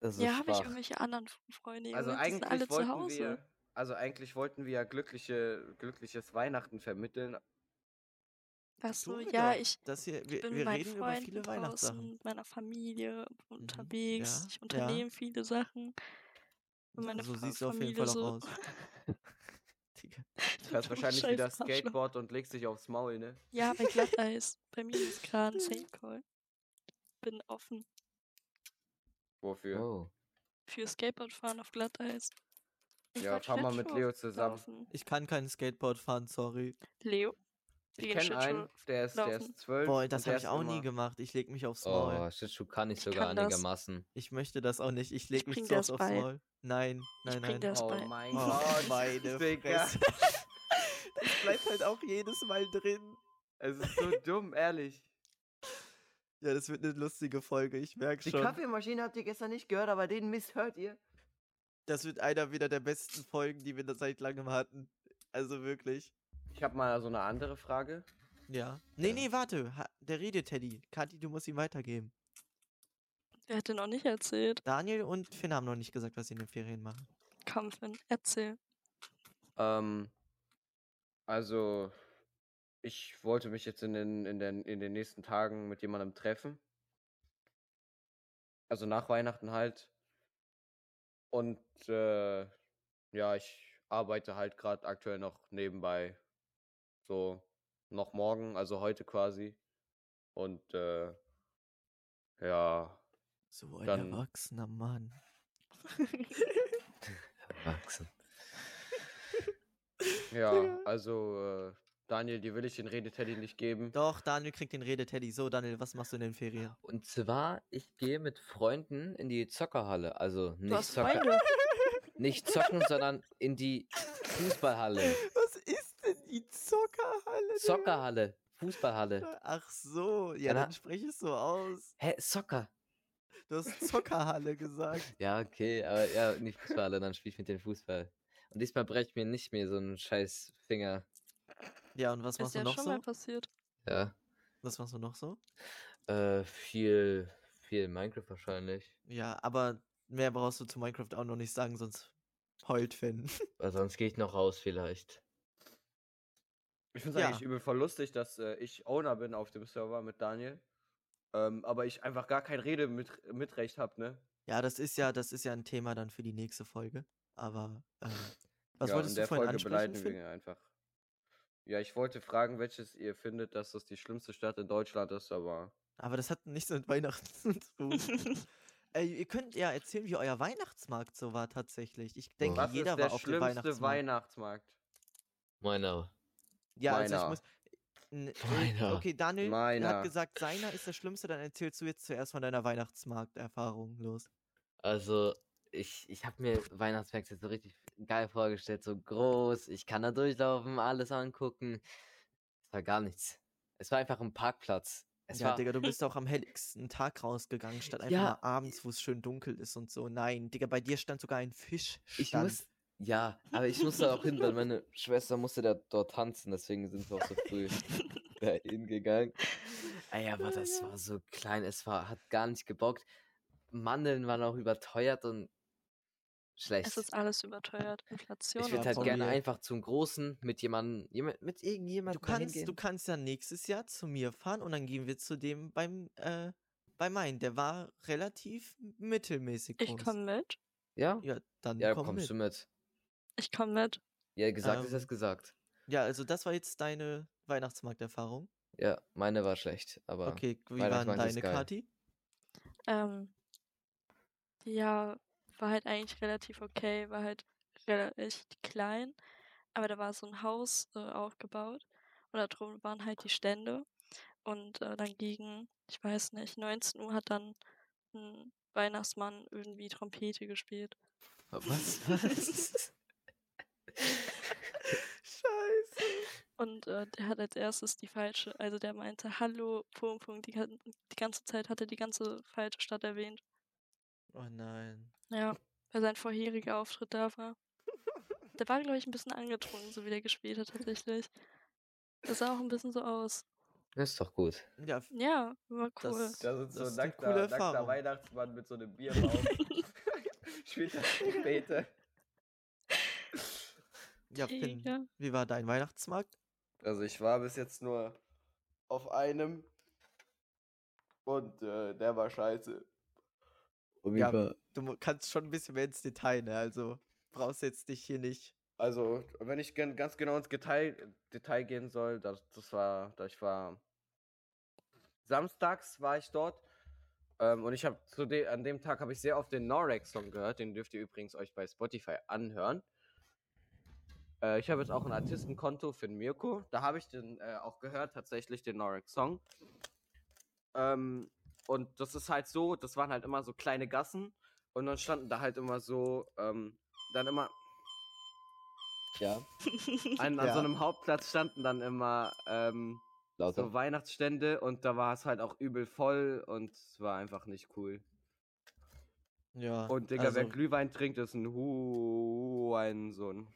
Speaker 5: Das ist
Speaker 2: Ja, habe ich
Speaker 5: schwach.
Speaker 2: irgendwelche anderen Freunde,
Speaker 4: Also
Speaker 2: Junge, die sind alle
Speaker 4: eigentlich
Speaker 2: zu
Speaker 4: wollten
Speaker 2: Hause.
Speaker 4: wir, also eigentlich wollten wir ja glückliche, glückliches Weihnachten vermitteln.
Speaker 2: Ach so,
Speaker 3: Tun wir
Speaker 2: ja,
Speaker 3: doch.
Speaker 2: ich
Speaker 3: Das hier, wir,
Speaker 2: bin
Speaker 3: wir
Speaker 2: mit meinen
Speaker 3: reden über
Speaker 2: Freunden
Speaker 3: viele
Speaker 2: draußen,
Speaker 3: Weihnachtssachen.
Speaker 2: mit meiner Familie unterwegs.
Speaker 3: ja,
Speaker 2: ich
Speaker 3: ja.
Speaker 2: unternehme viele Sachen. Und meine
Speaker 3: so
Speaker 2: Fra-
Speaker 3: siehst du auf jeden
Speaker 2: Familie
Speaker 3: Fall auch
Speaker 2: so.
Speaker 3: aus. (laughs) Digga. (laughs)
Speaker 4: Du fährst wahrscheinlich wieder
Speaker 2: Arschloch.
Speaker 4: Skateboard und legst dich aufs Maul, ne?
Speaker 2: Ja, bei Glatteis. (laughs) bei mir ist gerade ein (laughs) Safe Call. Bin offen
Speaker 4: Wofür?
Speaker 5: Oh.
Speaker 2: für Skateboardfahren auf Glatteis. Ich
Speaker 4: Ja, fahr mal mit Leo zusammen.
Speaker 2: laufen.
Speaker 3: Ich kann kein Skateboard fahren, sorry.
Speaker 2: Leo?
Speaker 4: Ich
Speaker 2: Die
Speaker 4: kenne einen, der ist, der
Speaker 2: laufen.
Speaker 4: ist zwölf.
Speaker 3: Boah,
Speaker 4: und
Speaker 3: das
Speaker 4: der
Speaker 3: habe ich auch nie
Speaker 4: immer-
Speaker 3: gemacht. Ich leg mich aufs Maul.
Speaker 5: Oh, Schlittschuh kann ich
Speaker 2: Ich
Speaker 5: sogar
Speaker 2: kann das.
Speaker 5: einigermaßen.
Speaker 3: Ich möchte das auch nicht. Ich leg
Speaker 2: Ich
Speaker 3: mich
Speaker 2: das
Speaker 3: aufs. Maul. Nein, nein,
Speaker 2: Ich bring
Speaker 3: nein.
Speaker 2: das
Speaker 4: Oh
Speaker 2: bei.
Speaker 4: mein
Speaker 3: Oh,
Speaker 4: Gott,
Speaker 3: meine (laughs)
Speaker 4: Digga.
Speaker 3: Fresse. (laughs) Das bleibt halt auch jedes Mal drin.
Speaker 4: Es ist so dumm, ehrlich.
Speaker 3: Ja, das wird eine lustige Folge, ich merke
Speaker 4: Die
Speaker 3: schon.
Speaker 4: Kaffeemaschine habt ihr gestern nicht gehört, aber den Mist hört ihr.
Speaker 3: Das wird einer wieder der besten Folgen, die wir da seit langem hatten. Also wirklich.
Speaker 4: Ich habe mal so eine andere Frage.
Speaker 3: Ja. Nee,
Speaker 5: Ja.
Speaker 3: nee, warte. Ha- Der redet Teddy. Kathi, du musst ihm weitergeben.
Speaker 2: Wer hat denn noch nicht erzählt?
Speaker 3: Daniel und Finn haben noch nicht gesagt, was sie in den Ferien machen.
Speaker 2: Komm, Finn, erzähl.
Speaker 4: Ähm, also, ich wollte mich jetzt in den, in den, in den nächsten Tagen mit jemandem treffen. Also nach Weihnachten halt. Und äh, ja, ich arbeite halt gerade aktuell noch nebenbei. So, noch morgen, also heute quasi. Und äh, ja,
Speaker 3: So ein
Speaker 4: Dann-
Speaker 3: erwachsener Mann.
Speaker 5: Erwachsen.
Speaker 4: ja, also äh, Daniel, dir will ich den Redeteddy nicht geben.
Speaker 3: Doch, Daniel kriegt den Rede Teddy. So, Daniel, was machst du in den Ferien?
Speaker 5: Und zwar, ich gehe mit Freunden in die Zockerhalle. Also nicht, Zocker,
Speaker 2: Freunde.
Speaker 5: nicht zocken, sondern in die Fußballhalle. (laughs)
Speaker 3: Digga?
Speaker 5: Zockerhalle. Fußballhalle. (laughs)
Speaker 3: Ach so, ja,
Speaker 5: Dann
Speaker 3: dann sprich es so aus.
Speaker 5: Hä, Soccer?
Speaker 3: Du hast Zockerhalle gesagt. (laughs)
Speaker 5: Ja, okay, aber ja, nicht Fußballer, dann spiel ich mit dem Fußball. Und diesmal breche ich mir nicht mehr so einen scheiß Finger.
Speaker 3: Ja, und was
Speaker 2: Ist
Speaker 3: machst du
Speaker 2: ja
Speaker 3: noch
Speaker 2: schon
Speaker 3: so?
Speaker 2: mal passiert.
Speaker 5: Ja.
Speaker 3: Was machst du noch so?
Speaker 5: Äh, viel, viel Minecraft wahrscheinlich.
Speaker 3: Ja, aber mehr brauchst du zu Minecraft auch noch nicht sagen, sonst heult Finn. (laughs)
Speaker 5: Weil sonst gehe ich noch raus vielleicht.
Speaker 4: Ich finde es
Speaker 3: Ja.
Speaker 4: eigentlich übel voll lustig, dass äh, ich Owner bin auf dem Server mit Daniel. Ähm, aber ich einfach gar kein Rede mit, Mitrecht habe, ne?
Speaker 3: Ja, das ist ja, das ist ja ein Thema dann für die nächste Folge. Aber ähm, was
Speaker 4: ja,
Speaker 3: wolltest
Speaker 4: in
Speaker 3: du
Speaker 4: der
Speaker 3: vorhin
Speaker 4: Folge
Speaker 3: ansprechen?
Speaker 4: wir einfach. Ja, ich wollte fragen, welches ihr findet, dass das die schlimmste Stadt in Deutschland ist, aber
Speaker 3: Aber das hat nichts mit Weihnachten (laughs) zu tun. Ey, ihr könnt ja erzählen, wie euer Weihnachtsmarkt so war tatsächlich. Ich denke,
Speaker 4: was
Speaker 3: jeder
Speaker 4: ist der
Speaker 3: war auf dem
Speaker 4: schlimmste
Speaker 3: Weihnachtsmarkt.
Speaker 4: Weihnachtsmarkt?
Speaker 5: Meiner.
Speaker 3: Ja, also ich
Speaker 4: Meiner.
Speaker 3: muss. Äh,
Speaker 5: Meiner.
Speaker 3: Okay, Daniel
Speaker 4: Meiner.
Speaker 3: hat gesagt, seiner ist der schlimmste, dann erzählst du jetzt zuerst von deiner Weihnachtsmarkterfahrung los.
Speaker 5: Also, ich, ich habe mir Weihnachtsmärkte so richtig geil vorgestellt, so groß, ich kann da durchlaufen, alles angucken. Es war gar nichts. Es war einfach ein Parkplatz. Es
Speaker 3: ja,
Speaker 5: war,
Speaker 3: Digga, du bist auch am helligsten Tag rausgegangen, statt einfach
Speaker 5: Ja.
Speaker 3: mal abends, wo es schön dunkel ist und so. Nein, Digga, bei dir stand sogar ein Fisch.
Speaker 5: ich muss, ja, aber ich musste auch hin, weil meine Schwester musste da dort tanzen, deswegen sind wir auch so früh (laughs) da hingegangen. Ey, aber das war so klein, es war, hat gar nicht gebockt. Mandeln waren auch überteuert und schlecht.
Speaker 2: Es ist alles überteuert. Inflation.
Speaker 5: Ich würde halt gerne
Speaker 3: mir.
Speaker 5: einfach zum Großen mit jemandem, jemand, mit
Speaker 3: Du
Speaker 5: irgendjemandem
Speaker 3: kannst,
Speaker 5: hingehen.
Speaker 3: du kannst ja nächstes Jahr zu mir fahren und dann gehen wir zu dem beim, äh, bei meinen. Der war relativ mittelmäßig groß.
Speaker 2: Ich komme mit.
Speaker 5: Ja?
Speaker 3: Ja, dann
Speaker 5: Ja,
Speaker 3: komm
Speaker 5: kommst
Speaker 3: mit.
Speaker 5: du mit.
Speaker 2: Ich komme mit.
Speaker 5: Ja, gesagt ist
Speaker 3: Ähm,
Speaker 5: es gesagt.
Speaker 3: Ja, also das war jetzt deine Weihnachtsmarkterfahrung.
Speaker 5: Ja, meine war schlecht, aber
Speaker 3: Okay, wie waren
Speaker 5: ist
Speaker 3: deine. Kati?
Speaker 2: Ähm, ja, war halt eigentlich relativ okay, war halt echt klein, aber da war so ein Haus äh, aufgebaut und da drum waren halt die Stände und äh, dann gegen, ich weiß nicht, 19 Uhr hat dann ein Weihnachtsmann irgendwie Trompete gespielt.
Speaker 5: Was? (laughs) (laughs) (laughs) Was?
Speaker 3: Scheiße.
Speaker 2: Und äh, der hat als erstes die falsche, also der meinte Hallo, Punkt, Punkt, die, die ganze Zeit hat er die ganze falsche Stadt erwähnt.
Speaker 3: Oh nein.
Speaker 2: Ja, weil sein vorheriger Auftritt da war. Der war, glaube ich, ein bisschen angetrunken, so wie der gespielt hat tatsächlich. Das sah auch ein bisschen so aus.
Speaker 5: Das ist doch gut.
Speaker 3: Ja,
Speaker 2: Ja, war cool.
Speaker 3: Das-
Speaker 4: Da sind so
Speaker 3: Das ist eine
Speaker 4: nackter. Weihnachtsmann mit so einem Bierbauch. (laughs) (laughs) Spielt das Trompete.
Speaker 3: Ja, (laughs) Finn,
Speaker 2: Ja.
Speaker 3: wie war dein Weihnachtsmarkt?
Speaker 4: Also ich war bis jetzt nur auf einem und äh, der war scheiße.
Speaker 3: Ja, du mu- kannst schon ein bisschen mehr ins Detail, ne? Also brauchst jetzt dich hier nicht.
Speaker 4: Also, wenn ich ganz genau ins Detail, Detail gehen soll, das, das war, da ich war samstags war ich dort ähm, und ich habe zu de an dem Tag habe ich sehr oft den Norex Song gehört, den dürft ihr übrigens euch bei Spotify anhören. Äh, ich habe jetzt auch ein Artistenkonto für den Mirko, da habe ich den äh, auch gehört tatsächlich den Norex Song. Ähm, und das ist halt so, das waren halt immer so kleine Gassen und dann standen da halt immer so ähm, dann immer
Speaker 5: Ja, (laughs)
Speaker 4: an, an
Speaker 3: Ja.
Speaker 4: so einem Hauptplatz standen dann immer ähm,
Speaker 5: lauter.
Speaker 4: so Weihnachtsstände und da war es halt auch übel voll und es war einfach nicht cool.
Speaker 3: Ja.
Speaker 4: Und Digga,
Speaker 3: also,
Speaker 4: wer Glühwein trinkt, ist ein Hurensohn.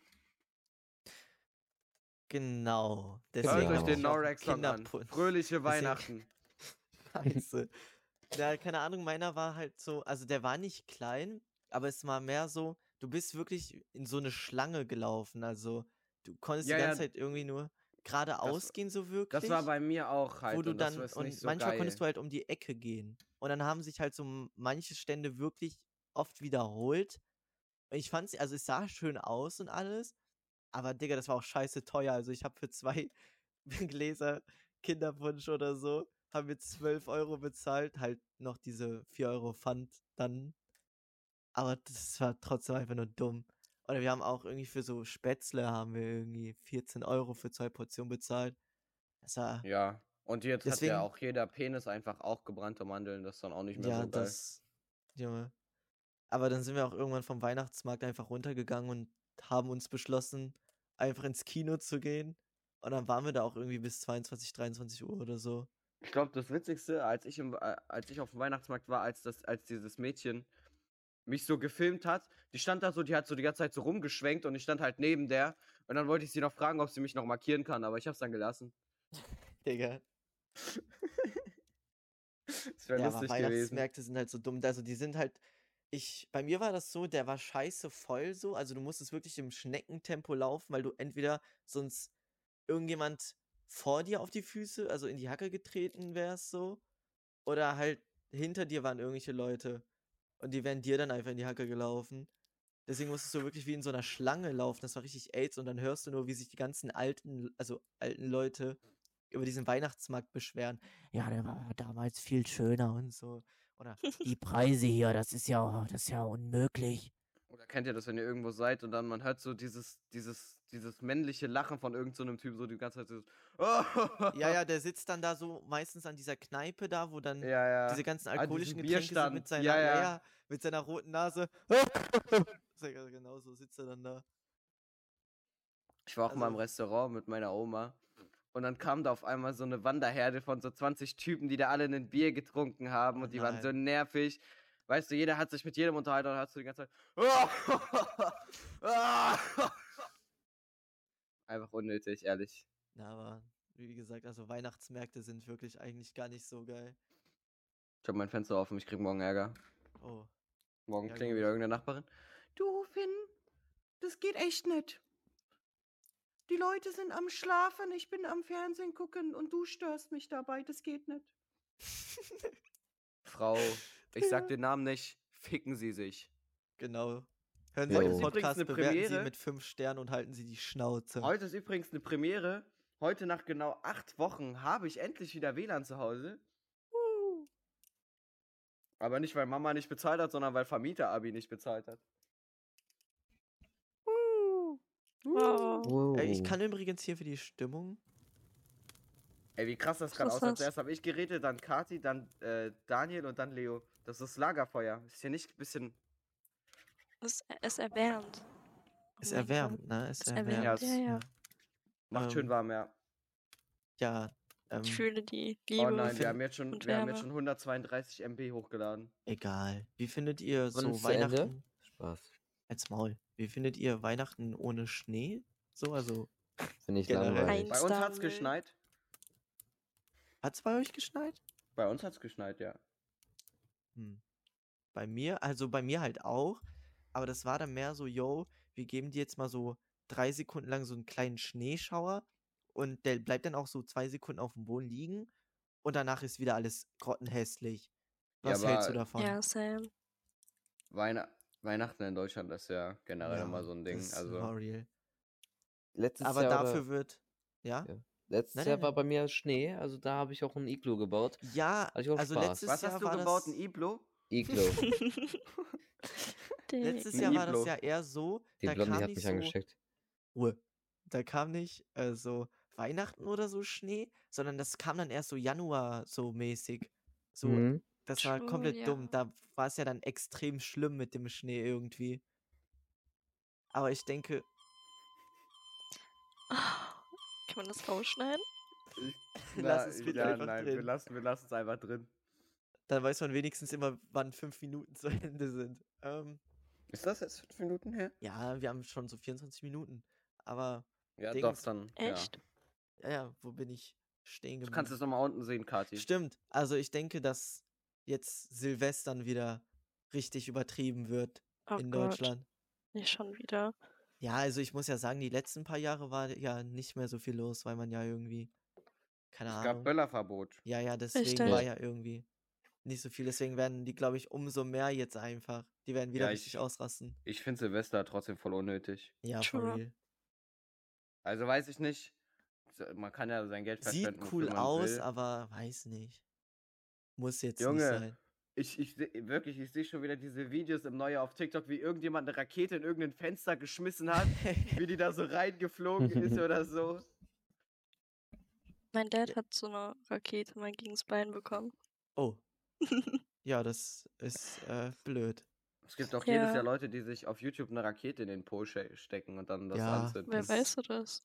Speaker 3: Genau.
Speaker 5: Hört
Speaker 4: Hört
Speaker 3: Deswegen
Speaker 5: Ja.
Speaker 4: euch den Norex an. Fröhliche (laughs) Weihnachten.
Speaker 3: Scheiße. Ja, keine Ahnung, meiner war halt so, also der war nicht klein, aber es war mehr so, du bist wirklich in so eine Schlange gelaufen, also du konntest
Speaker 4: Ja,
Speaker 3: die
Speaker 4: ja,
Speaker 3: ganze Zeit irgendwie nur geradeaus gehen, so wirklich.
Speaker 4: Das war bei mir auch halt.
Speaker 3: wo du
Speaker 4: und
Speaker 3: dann, und
Speaker 4: so
Speaker 3: manchmal
Speaker 4: geil.
Speaker 3: konntest du halt um die Ecke gehen. Und dann haben sich halt so manche Stände wirklich oft wiederholt. Ich fand's, also es sah schön aus und alles, aber Digga, das war auch scheiße teuer. Also ich habe für zwei (laughs) Gläser Kinderpunsch oder so, haben wir 12 Euro bezahlt, halt noch diese 4 Euro Pfand dann. Aber das war trotzdem einfach nur dumm. Oder wir haben auch irgendwie für so Spätzle haben wir irgendwie 14 Euro für zwei Portionen bezahlt. Das war,
Speaker 4: Ja. Und jetzt
Speaker 3: Deswegen-
Speaker 4: hat ja auch jeder Penis einfach auch gebrannte Mandeln, das ist dann auch nicht mehr
Speaker 3: Ja,
Speaker 4: so geil.
Speaker 3: das. Junge. Aber dann sind wir auch irgendwann vom Weihnachtsmarkt einfach runtergegangen und haben uns beschlossen, einfach ins Kino zu gehen. Und dann waren wir da auch irgendwie bis 22, 23 Uhr oder so.
Speaker 4: Ich glaube, das Witzigste, als ich, im, äh, als ich auf dem Weihnachtsmarkt war, als, das, als dieses Mädchen mich so gefilmt hat, die stand da so, die hat so die ganze Zeit so rumgeschwenkt und ich stand halt neben der. Und dann wollte ich sie noch fragen, ob sie mich noch markieren kann, aber ich hab's dann gelassen. (laughs)
Speaker 3: Digga. (laughs)
Speaker 4: Das wäre
Speaker 3: Ja, aber
Speaker 4: lustig gewesen.
Speaker 3: Weihnachtsmärkte sind halt so dumm. Also die sind halt. Ich, bei mir war das so, der war scheiße voll so. Also du musstest wirklich im Schneckentempo laufen, weil du entweder sonst irgendjemand vor dir auf die Füße, also in die Hacke getreten wärst so. Oder halt hinter dir waren irgendwelche Leute. Und die wären dir dann einfach in die Hacke gelaufen. Deswegen musstest du wirklich wie in so einer Schlange laufen. Das war richtig AIDS. Und dann hörst du nur, wie sich die ganzen alten, also alten Leute über diesen Weihnachtsmarkt beschweren. Ja, der war damals viel schöner und so. Oder (laughs) die Preise hier, das ist ja, das ist ja unmöglich.
Speaker 4: Oder kennt ihr das, wenn ihr irgendwo seid und dann man hört so dieses, dieses, dieses männliche Lachen von irgendeinem so einem Typen, so die ganze Zeit so.
Speaker 3: Ja, ja, (laughs) der sitzt dann da so meistens an dieser Kneipe da, wo dann
Speaker 4: ja, ja.
Speaker 3: diese ganzen
Speaker 4: An
Speaker 3: alkoholischen Getränke sind mit seiner,
Speaker 4: Ja,
Speaker 3: ja,
Speaker 4: ja.
Speaker 3: ja, mit seiner roten Nase. (laughs) Ja, genau so sitzt er dann da.
Speaker 4: Ich war auch mal im
Speaker 3: Also-
Speaker 4: Restaurant mit meiner Oma. Und dann kam da auf einmal so eine Wanderherde von so 20 Typen, die da alle ein Bier getrunken haben und die waren so
Speaker 3: nein.
Speaker 4: nervig. Weißt du, jeder hat sich mit jedem unterhalten und hast du die ganze Zeit. (laughs) Einfach unnötig, ehrlich.
Speaker 3: Ja, aber wie gesagt, also Weihnachtsmärkte sind wirklich eigentlich gar nicht so geil.
Speaker 4: Ich habe mein Fenster offen, ich krieg morgen Ärger.
Speaker 3: Oh.
Speaker 4: Morgen
Speaker 3: Ja,
Speaker 4: klingelt wieder irgendeine Nachbarin. Du, Finn, das geht echt nicht. Die Leute sind am Schlafen, ich bin am Fernsehen gucken und du störst mich dabei, das geht nicht. Frau, ich sag den Namen nicht, ficken Sie sich.
Speaker 3: Genau. Hören Sie
Speaker 5: Heute
Speaker 3: den
Speaker 5: ist
Speaker 4: übrigens
Speaker 3: Podcast,
Speaker 4: eine
Speaker 3: bewerten Sie
Speaker 4: Premiere.
Speaker 3: mit fünf Sternen und halten Sie die Schnauze.
Speaker 4: Heute ist übrigens eine Premiere. Heute nach genau acht Wochen habe ich endlich wieder WLAN zu Hause. Aber nicht, weil Mama nicht bezahlt hat, sondern weil Vermieter Abi nicht bezahlt hat.
Speaker 2: Wow.
Speaker 3: Ey, ich kann übrigens hier für die Stimmung.
Speaker 4: Ey, wie krass das gerade aussieht. Zuerst habe ich geredet, dann Kati, dann äh, Daniel und dann Leo. Das ist Lagerfeuer. Ist hier nicht ein bisschen.
Speaker 2: Es, es erwärmt. Oh
Speaker 3: Es erwärmt, ne? Es
Speaker 2: Es
Speaker 3: erwärmt.
Speaker 2: erwärmt,
Speaker 4: Ja,
Speaker 2: ja, ja.
Speaker 4: Macht schön
Speaker 3: Ähm,
Speaker 4: warm, ja.
Speaker 3: Ja, ähm,
Speaker 2: Ich fühle die Liebe.
Speaker 4: Oh nein, wir haben jetzt schon, wir haben jetzt schon 132 MB hochgeladen.
Speaker 3: egal. Wie findet ihr so
Speaker 5: zu Ende?
Speaker 3: Weihnachten?
Speaker 5: Spaß.
Speaker 3: Als Maul. Wie findet ihr Weihnachten ohne Schnee? So, also,
Speaker 5: Finde ich
Speaker 3: Generell.
Speaker 5: langweilig.
Speaker 4: Bei uns hat's geschneit.
Speaker 3: hat's bei euch geschneit?
Speaker 4: Bei uns hat's geschneit, ja.
Speaker 3: Hm. Bei mir, also bei mir halt auch, aber das war dann mehr so, yo, wir geben dir jetzt mal so drei Sekunden lang so einen kleinen Schneeschauer und der bleibt dann auch so zwei Sekunden auf dem Boden liegen und danach ist wieder alles grottenhässlich.
Speaker 4: Ja,
Speaker 3: Was hältst du davon?
Speaker 2: Ja, Sam.
Speaker 4: Weihn Weihnachten in Deutschland ist ja generell
Speaker 3: Ja,
Speaker 4: immer so ein Ding.
Speaker 3: das
Speaker 4: Also,
Speaker 3: war real.
Speaker 5: Letztes
Speaker 3: Aber
Speaker 5: Jahr
Speaker 3: dafür
Speaker 5: oder,
Speaker 3: wird, ja?
Speaker 5: Ja. letztes
Speaker 3: Nein,
Speaker 5: Jahr
Speaker 3: nein,
Speaker 5: war
Speaker 3: nein.
Speaker 5: bei mir Schnee, also da habe ich auch ein Iglu gebaut.
Speaker 3: Ja, also
Speaker 5: Spaß.
Speaker 3: letztes
Speaker 4: was
Speaker 3: Jahr
Speaker 4: hast du
Speaker 3: war
Speaker 4: gebaut?
Speaker 3: das,
Speaker 4: Ein Iglo?
Speaker 5: Iglu. (laughs)
Speaker 2: Die-
Speaker 3: letztes Jahr war das
Speaker 4: Iglo.
Speaker 3: ja eher so,
Speaker 5: Die
Speaker 3: da
Speaker 5: Blondie
Speaker 3: kam
Speaker 5: hat
Speaker 3: nicht
Speaker 5: mich
Speaker 3: so,
Speaker 5: angesteckt.
Speaker 3: Ruhe. Da kam nicht äh, so Weihnachten oder so Schnee, sondern das kam dann erst so Januar so mäßig. So,
Speaker 5: Mhm.
Speaker 3: Das war
Speaker 2: True,
Speaker 3: komplett
Speaker 2: ja.
Speaker 3: dumm. Da war es ja dann extrem schlimm mit dem Schnee irgendwie. Aber ich denke, (sighs)
Speaker 2: Kann man das rausschneiden? (laughs)
Speaker 3: Lass es bitte
Speaker 4: ja,
Speaker 3: einfach
Speaker 4: nein, wir
Speaker 3: drin.
Speaker 4: lassen, wir lassen es einfach drin.
Speaker 3: dann weiß man wenigstens immer, wann fünf Minuten zu (laughs) Ende sind. Ähm,
Speaker 4: Ist das jetzt fünf Minuten her?
Speaker 3: ja, wir haben schon so 24 Minuten. Aber,
Speaker 4: Ja,
Speaker 3: Dings.
Speaker 4: doch, dann.
Speaker 2: Echt?
Speaker 3: ja, ja, wo bin ich stehen
Speaker 4: Ja. Du
Speaker 3: geblieben?
Speaker 4: kannst es nochmal unten sehen, Kati.
Speaker 3: Stimmt. Also ich denke, dass jetzt Silvestern wieder richtig übertrieben wird
Speaker 2: Oh
Speaker 3: in
Speaker 2: Gott.
Speaker 3: Deutschland.
Speaker 2: Nicht schon wieder.
Speaker 3: Ja, also ich muss ja sagen, die letzten paar Jahre war ja nicht mehr so viel los, weil man ja irgendwie, keine
Speaker 4: Es gab
Speaker 3: Ahnung.
Speaker 4: Böllerverbot.
Speaker 3: Ja, ja, deswegen
Speaker 2: Richtig.
Speaker 3: war ja irgendwie nicht so viel. Deswegen werden die, glaube ich, umso mehr jetzt einfach. Die werden wieder
Speaker 4: Ja,
Speaker 3: richtig
Speaker 4: ich-
Speaker 3: ausrasten.
Speaker 4: Ich finde Silvester trotzdem voll unnötig.
Speaker 3: Ja, for real.
Speaker 4: Also weiß ich nicht. Man kann ja sein Geld
Speaker 3: Sieht
Speaker 4: verschwenden.
Speaker 3: cool
Speaker 4: wofür man
Speaker 3: aus,
Speaker 4: will.
Speaker 3: aber weiß nicht. Muss jetzt
Speaker 4: Junge,
Speaker 3: nicht sein.
Speaker 4: Ich, ich seh- wirklich, ich sehe schon wieder diese Videos im Neujahr auf TikTok, wie irgendjemand eine Rakete in irgendein Fenster geschmissen hat, (laughs) wie die da so reingeflogen ist oder so.
Speaker 2: Mein Dad hat so eine Rakete mal gegens Bein bekommen.
Speaker 3: oh. (laughs) Ja, das ist äh, blöd.
Speaker 4: Es gibt auch jedes
Speaker 2: Ja.
Speaker 4: Jahr Leute, die sich auf YouTube eine Rakete in den Po ste- stecken und dann das
Speaker 3: Ja.
Speaker 4: anzünden.
Speaker 2: Wer weißt du das?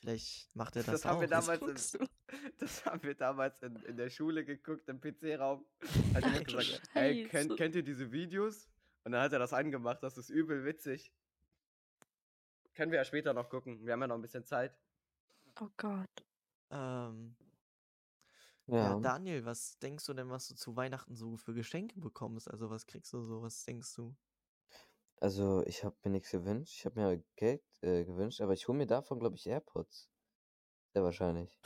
Speaker 10: Vielleicht macht er
Speaker 4: Das
Speaker 10: das,
Speaker 4: haben
Speaker 10: auch.
Speaker 4: wir
Speaker 2: Was
Speaker 4: damals in, (laughs) das haben wir damals in, in der Schule geguckt, im PC-Raum. Hat jemand gesagt, ey, kennt, kennt ihr diese Videos? Und dann hat er das angemacht, das ist übel witzig. Können wir ja später noch gucken. Wir haben ja noch ein bisschen Zeit.
Speaker 2: Oh Gott.
Speaker 3: Ähm, ja.
Speaker 5: Ja.
Speaker 3: Daniel, was denkst du denn, was du zu Weihnachten so für Geschenke bekommst? Also was kriegst du so? Was denkst du?
Speaker 5: Also, ich habe mir nichts gewünscht. Ich habe mir Geld äh, gewünscht, aber ich hole mir davon, glaube ich, AirPods. Sehr wahrscheinlich.